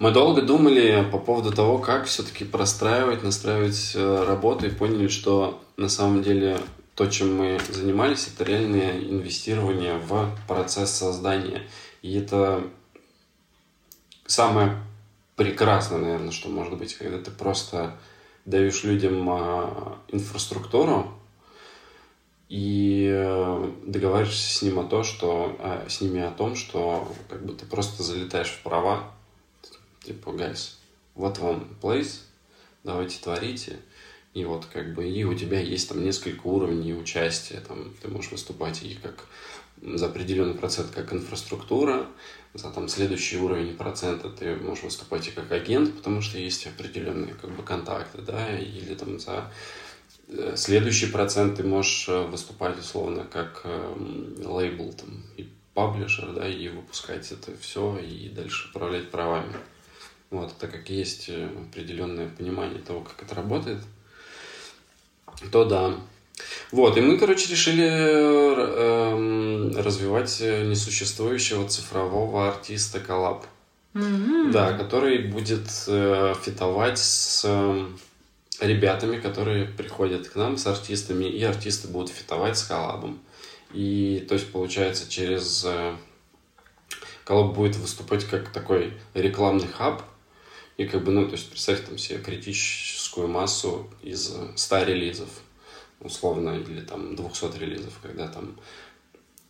Мы долго думали по поводу того, как все-таки простраивать, настраивать э, работу и поняли, что на самом деле то, чем мы занимались, это реальное инвестирование в процесс создания. И это самое прекрасное, наверное, что может быть, когда ты просто даешь людям а, инфраструктуру и э, договариваешься с ним о том, что а, с ними о том, что как бы ты просто залетаешь в права, типа, guys, вот вам place, давайте творите. И вот как бы и у тебя есть там несколько уровней участия, там ты можешь выступать и как за определенный процент как инфраструктура, за там следующий уровень процента ты можешь выступать и как агент, потому что есть определенные как бы контакты, да, или там за э, следующий процент ты можешь э, выступать условно как э, лейбл там и паблишер, да, и выпускать это все и дальше управлять правами. Вот, так как есть э, определенное понимание того, как это работает, то да. Вот, и мы, короче, решили э, развивать несуществующего цифрового артиста коллаб. Mm-hmm. Да, который будет э, фитовать с э, ребятами, которые приходят к нам, с артистами, и артисты будут фитовать с коллабом. И, то есть, получается, через... Э, коллаб будет выступать как такой рекламный хаб, и как бы, ну, то есть представь там себе критическую массу из 100 релизов, условно, или там 200 релизов, когда там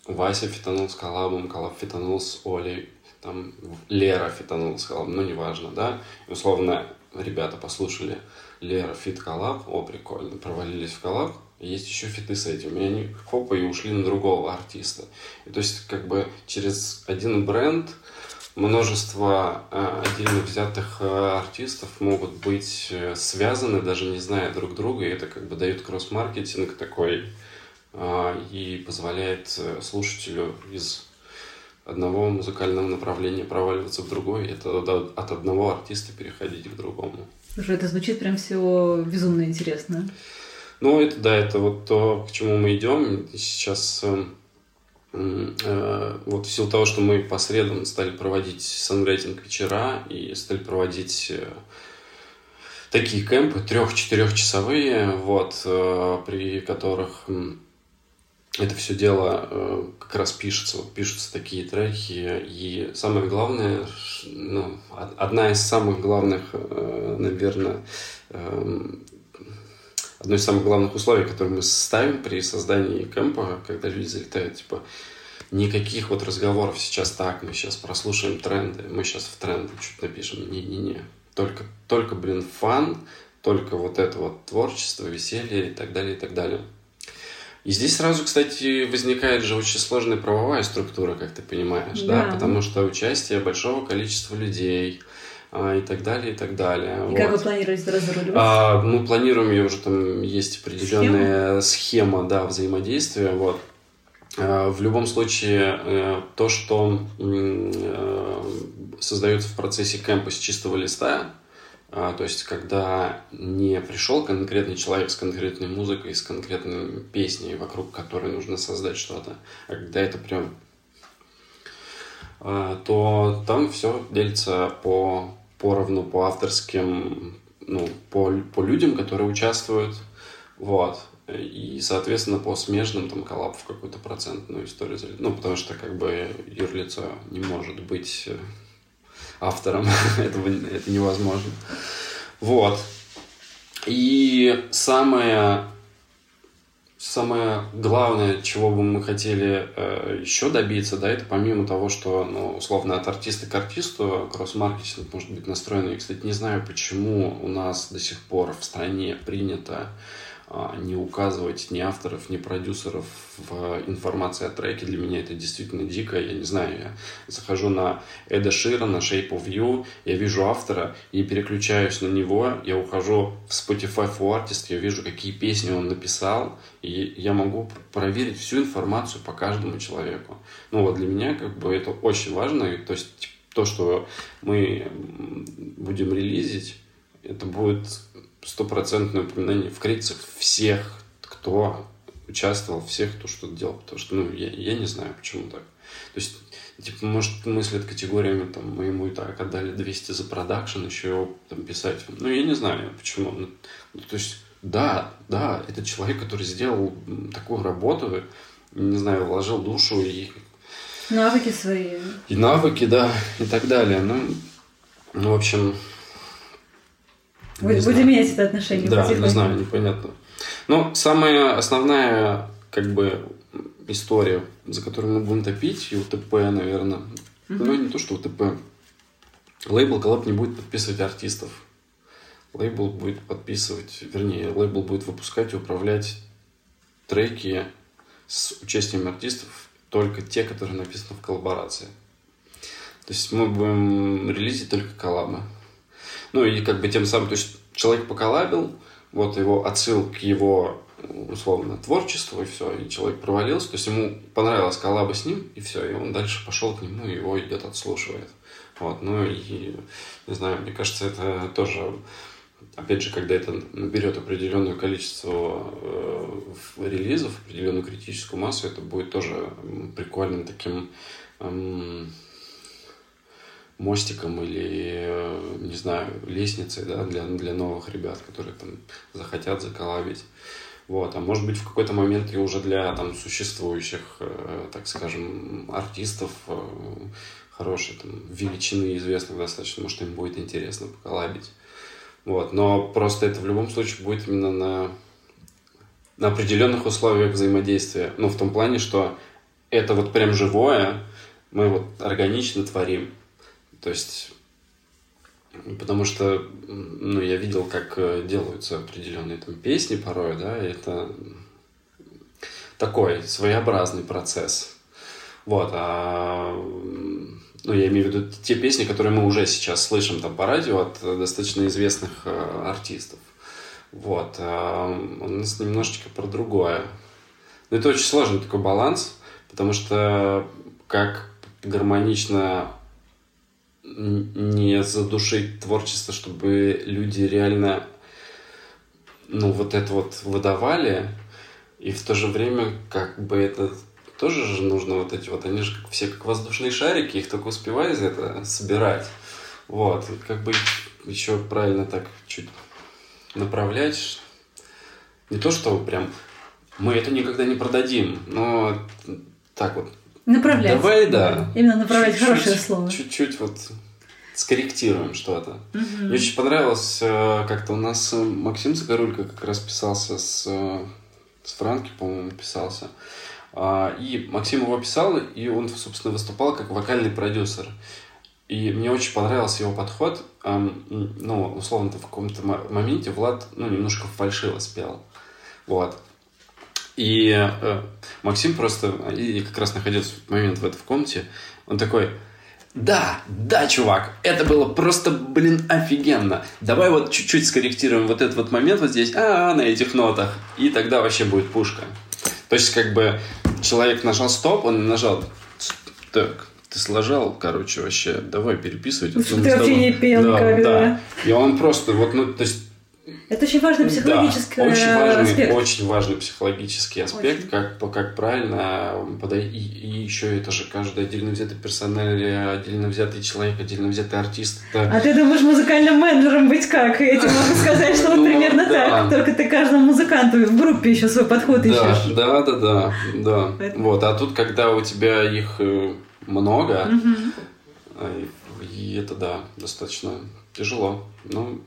Вася фитанул с коллабом, коллаб фитанул с Олей, там Лера фитанул с коллабом, ну, неважно, да, условно ребята послушали Лера feat коллаб, о, прикольно, провалились в коллаб, есть еще фиты с этим, и они хопа и ушли на другого артиста. И, то есть, как бы через один бренд множество э, отдельно взятых э, артистов могут быть э, связаны, даже не зная друг друга, и это как бы дает кросс-маркетинг такой и позволяет слушателю из одного музыкального направления проваливаться в другое, и это от одного артиста переходить к другому. Слушай, это звучит прям все безумно интересно. Ну, это да, это вот то, к чему мы идем. Сейчас эм, вот в силу того, что мы по средам стали проводить санграйтинг вечера и стали проводить э, такие кемпы, трех-четырехчасовые, вот, э, при которых это все дело как раз пишется, вот пишутся такие треки, и самое главное, ну, одна из самых главных, наверное, эм, одно из самых главных условий, которые мы ставим при создании кемпа, когда люди залетают, типа, никаких вот разговоров сейчас так, мы сейчас прослушаем тренды, мы сейчас в тренды чуть напишем, не-не-не. Только, только, блин, фан, только вот это вот творчество, веселье и так далее, и так далее. И здесь сразу, кстати, возникает же очень сложная правовая структура, как ты понимаешь, да, да? потому что участие большого количества людей, и так далее, и так далее. И вот. как вы планируете разруливать? А, мы планируем, ее уже там есть определенная схема, схема да, взаимодействия. Вот. А, в любом случае, э, то, что э, создается в процессе кемпа с чистого листа, а, то есть, когда не пришел конкретный человек с конкретной музыкой, с конкретной песней, вокруг которой нужно создать что-то, а когда это прям то там все делится по поровну по авторским, ну, по, по людям, которые участвуют, вот. И, соответственно, по смежным там коллаб в какую-то процентную историю Ну, потому что, как бы, юрлицо не может быть э, автором. Этого, это невозможно. Вот. И самое самое главное, чего бы мы хотели э, еще добиться, да, это помимо того, что, ну, условно, от артиста к артисту кросс-маркетинг может быть настроен. Я, кстати, не знаю, почему у нас до сих пор в стране принято не указывать ни авторов, ни продюсеров в информации о треке. Для меня это действительно дико. Я не знаю, я захожу на Эда Шира, на Shape of You, я вижу автора и переключаюсь на него. Я ухожу в Spotify for Artist, я вижу, какие песни он написал, и я могу проверить всю информацию по каждому человеку. Ну вот для меня как бы это очень важно. То есть то, что мы будем релизить, это будет стопроцентное упоминание в кредитах всех, кто участвовал, всех, кто что-то делал. Потому что, ну, я, я не знаю, почему так. То есть, типа, может, мыслят категориями, там, мы ему и так отдали 200 за продакшн, еще его там писать. Ну, я не знаю, почему. Ну, ну, то есть, да, да, это человек, который сделал такую работу, не знаю, вложил душу и... Навыки свои. И навыки, да, и так далее. Ну, ну в общем, Будем знаю. менять это отношение. Да, не знаю, непонятно. Но самая основная, как бы, история, за которую мы будем топить, и УТП, наверное, угу. ну, не то, что УТП, лейбл коллаб не будет подписывать артистов. Лейбл будет подписывать, вернее, лейбл будет выпускать и управлять треки с участием артистов, только те, которые написаны в коллаборации. То есть мы будем релизить только коллабы. Ну и как бы тем самым, то есть человек поколабил, вот его отсыл к его условно творчеству, и все, и человек провалился, то есть ему понравилась коллаба с ним, и все, и он дальше пошел к нему, и его идет отслушивает. Вот, ну и, не знаю, мне кажется, это тоже, опять же, когда это наберет определенное количество э, релизов, определенную критическую массу, это будет тоже прикольным таким э, мостиком или, э, не знаю, лестницей да, для, для новых ребят, которые там захотят заколабить. Вот. А может быть, в какой-то момент и уже для там, существующих, э, так скажем, артистов э, хорошей там, величины известных достаточно, может, им будет интересно поколабить. Вот. Но просто это в любом случае будет именно на, на определенных условиях взаимодействия. Ну, в том плане, что это вот прям живое, мы вот органично творим. То есть, потому что, ну, я видел, как э, делаются определенные там песни порой, да, и это такой своеобразный процесс. Вот, а ну, я имею в виду те песни, которые мы уже сейчас слышим там по радио от достаточно известных э, артистов. Вот, а у нас немножечко про другое. Но это очень сложный такой баланс, потому что как гармонично не задушить творчество, чтобы люди реально ну, вот это вот выдавали, и в то же время как бы это тоже же нужно вот эти вот, они же как, все как воздушные шарики, их только успевай за это собирать. Вот, как бы еще правильно так чуть направлять. Не то, что прям мы это никогда не продадим, но так вот Направлять. Давай, да. Именно направлять чуть-чуть, хорошее слово. Чуть-чуть вот скорректируем что-то. Угу. Мне очень понравилось, э, как-то у нас э, Максим Загорулько как раз писался с, э, с Франки, по-моему, писался. А, и Максим его писал, и он, собственно, выступал как вокальный продюсер. И мне очень понравился его подход. Ну, условно, в каком-то моменте Влад, ну, немножко фальшиво спел. Вот. И э, Максим просто, и как раз находился в момент в этой в комнате, он такой, да, да, чувак, это было просто, блин, офигенно. Давай вот чуть-чуть скорректируем вот этот вот момент вот здесь, а, на этих нотах, и тогда вообще будет пушка. То есть, как бы, человек нажал стоп, он нажал, так, ты сложил, короче, вообще, давай переписывать. Ты вообще не пел, да. Да. И он просто, вот, ну, то есть, это очень важный психологический да, очень важный, аспект. Очень важный психологический аспект, как, как правильно подойти. И, и еще это же каждый отдельно взятый персонаж, отдельно взятый человек, отдельно взятый артист. Это... А ты думаешь музыкальным менеджером быть как? Я тебе могу сказать, что вот ну, примерно так. Только ты каждому музыканту в группе еще свой подход ищешь. Да, да, да, да. Вот, а тут, когда у тебя их э, много, и это, да, достаточно тяжело. Ну,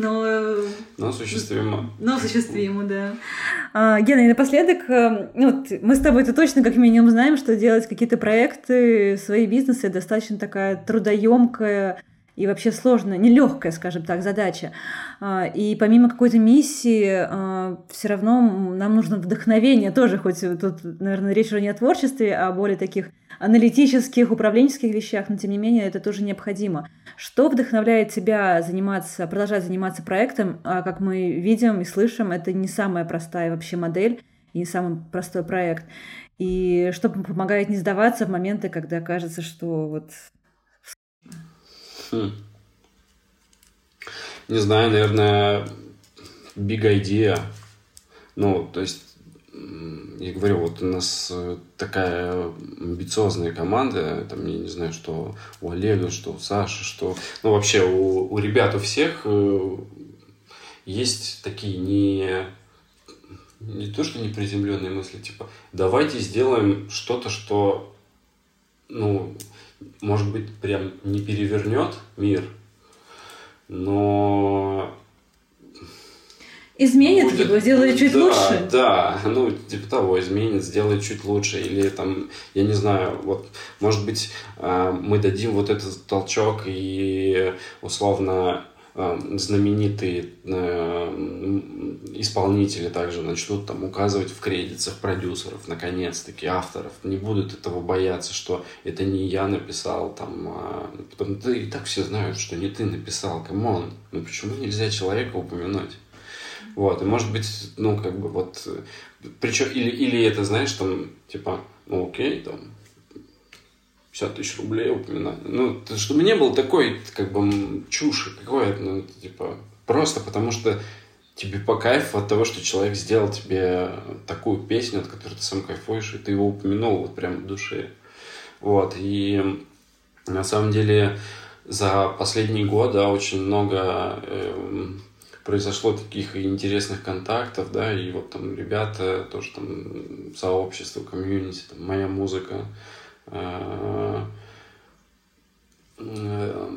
но... Но осуществимо. Но осуществимо, да. А, Гена, и напоследок, э, ну, мы с тобой-то точно как минимум знаем, что делать какие-то проекты, свои бизнесы достаточно такая трудоемкая и вообще сложная, нелегкая, скажем так, задача. А, и помимо какой-то миссии, а, все равно нам нужно вдохновение тоже, хоть тут, наверное, речь уже не о творчестве, а о более таких аналитических, управленческих вещах, но тем не менее это тоже необходимо. Что вдохновляет тебя заниматься, продолжать заниматься проектом? А как мы видим и слышим, это не самая простая вообще модель и не самый простой проект. И что помогает не сдаваться в моменты, когда кажется, что вот Хм. Не знаю, наверное, big idea. Ну, то есть, я говорю, вот у нас э, такая амбициозная команда, там, я не знаю, что у Олега, что у Саши, что... Ну, вообще, у, у ребят у всех э, есть такие не не то, что не приземленные мысли, типа, давайте сделаем что-то, что, ну, может быть, прям не перевернет мир, но изменит будет, его, сделает чуть да, лучше. Да, ну, типа того, изменит, сделает чуть лучше. Или там, я не знаю, вот, может быть, а, мы дадим вот этот толчок и условно Эм, знаменитые э, исполнители также начнут там указывать в кредитах продюсеров, наконец-таки, авторов. Не будут этого бояться, что это не я написал, там, а... потом да и так все знают, что не ты написал, come on. Ну почему нельзя человека упомянуть? Вот, и может быть, ну, как бы вот, причем, или, или это, знаешь, там, типа, ну, окей, там, 50 тысяч рублей упоминание. Ну, чтобы не было такой, как бы, чуши какой-то, ну, типа, просто потому что тебе по кайфу от того, что человек сделал тебе такую песню, от которой ты сам кайфуешь, и ты его упомянул вот прям в душе. Вот, и на самом деле за последние годы очень много э, произошло таких интересных контактов, да, и вот там ребята, тоже там сообщество, комьюнити, там, моя музыка, Э, э,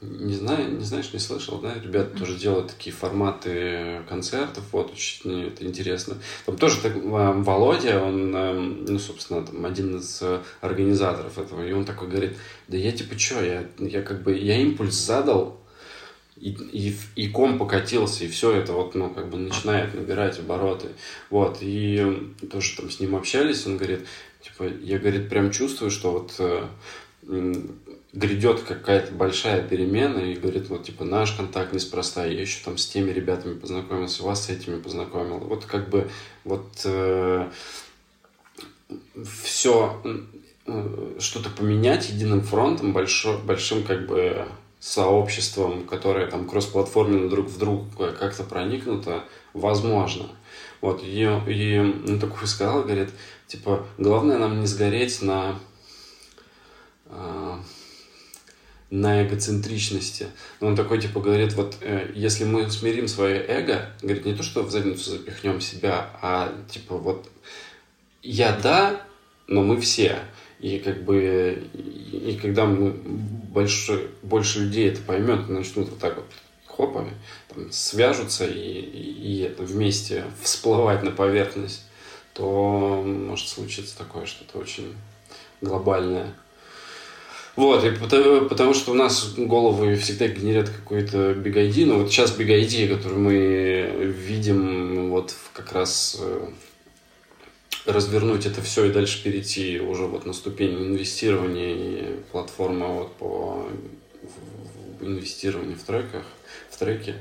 не знаю, не знаешь, не слышал, да, ребята тоже делают такие форматы концертов, вот, очень это интересно. Там тоже так, Володя, он, эм, ну, собственно, там один из организаторов этого, и он такой говорит, да я типа что, я, я как бы, я импульс задал, и, и, и ком покатился, и все это вот, ну, как бы начинает набирать обороты. Вот, и тоже там с ним общались, он говорит, Типа, я, говорит, прям чувствую, что вот э, грядет какая-то большая перемена, и говорит, вот, типа, наш контакт неспроста, я еще там с теми ребятами познакомился, вас с этими познакомил. Вот как бы, вот э, все э, что-то поменять единым фронтом, большо, большим как бы сообществом, которое там кроссплатформенно друг в друг как-то проникнуто, возможно. Вот, и, и он такой сказал, говорит, типа, главное нам не сгореть на, э, на эгоцентричности. Но он такой, типа, говорит, вот, э, если мы смирим свое эго, говорит, не то, что в задницу запихнем себя, а, типа, вот, я да, но мы все. И как бы, и, и когда мы больше, больше людей это поймет, начнут вот так вот хопа, там, свяжутся и, и, и это вместе всплывать на поверхность, то может случиться такое что-то очень глобальное. Вот, и потому, потому что у нас головы всегда генерят какой-то ID, но вот сейчас ID, который мы видим вот как раз э, развернуть это все и дальше перейти уже вот на ступень инвестирования и платформа вот по инвестированию в треках, в треки.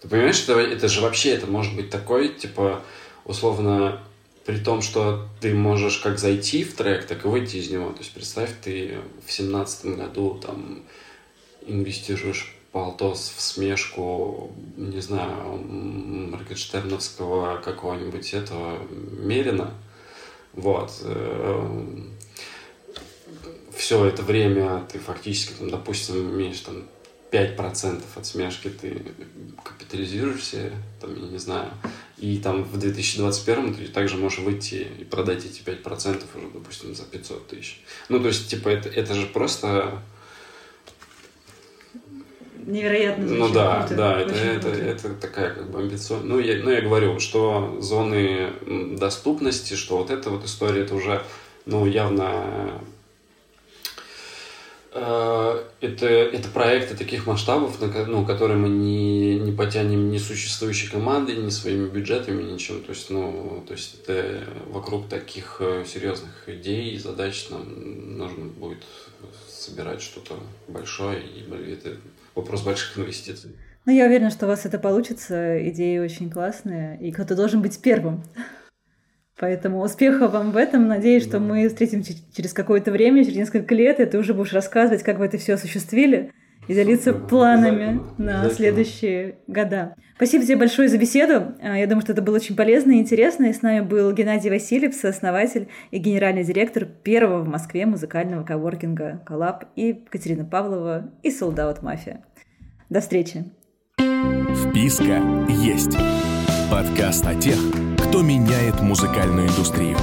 Ты понимаешь, это, это же вообще, это может быть такой, типа, условно, при том, что ты можешь как зайти в трек, так и выйти из него. То есть представь, ты в семнадцатом году там инвестируешь полтос в смешку, не знаю, Моргенштерновского какого-нибудь этого Мерина. Вот. Э, Все это время ты фактически, там, допустим, имеешь там 5% от смешки ты капитализируешься, там, я не знаю, и там в 2021 ты также можешь выйти и продать эти 5% уже, допустим, за 500 тысяч. Ну, то есть, типа, это, это же просто... невероятно. Ну да, круто, да, это, это, это такая как бы амбиционная. Ну я, ну, я говорю, что зоны доступности, что вот эта вот история, это уже, ну, явно Э, это, это проекты таких масштабов, на, ну, которые мы не, не потянем ни существующей командой, ни своими бюджетами, ничем. То есть, ну, то есть это вокруг таких э, серьезных идей и задач нам нужно будет собирать что-то большое, и это вопрос больших инвестиций. Ну, я уверена, что у вас это получится. Идеи очень классные, и кто-то должен быть первым. Поэтому успеха вам в этом. Надеюсь, что мы встретимся через какое-то время, через несколько лет, и ты уже будешь рассказывать, как вы это все осуществили и делиться планами на следующие года. Спасибо тебе большое за беседу. А, я думаю, что это было очень полезно и интересно. И с нами был Геннадий Васильев, сооснователь и генеральный директор первого в Москве музыкального коворкинга «Коллаб» и Катерина Павлова и «Солдат Мафия». До встречи. Вписка есть. Подкаст о тех, кто меняет музыкальную индустрию.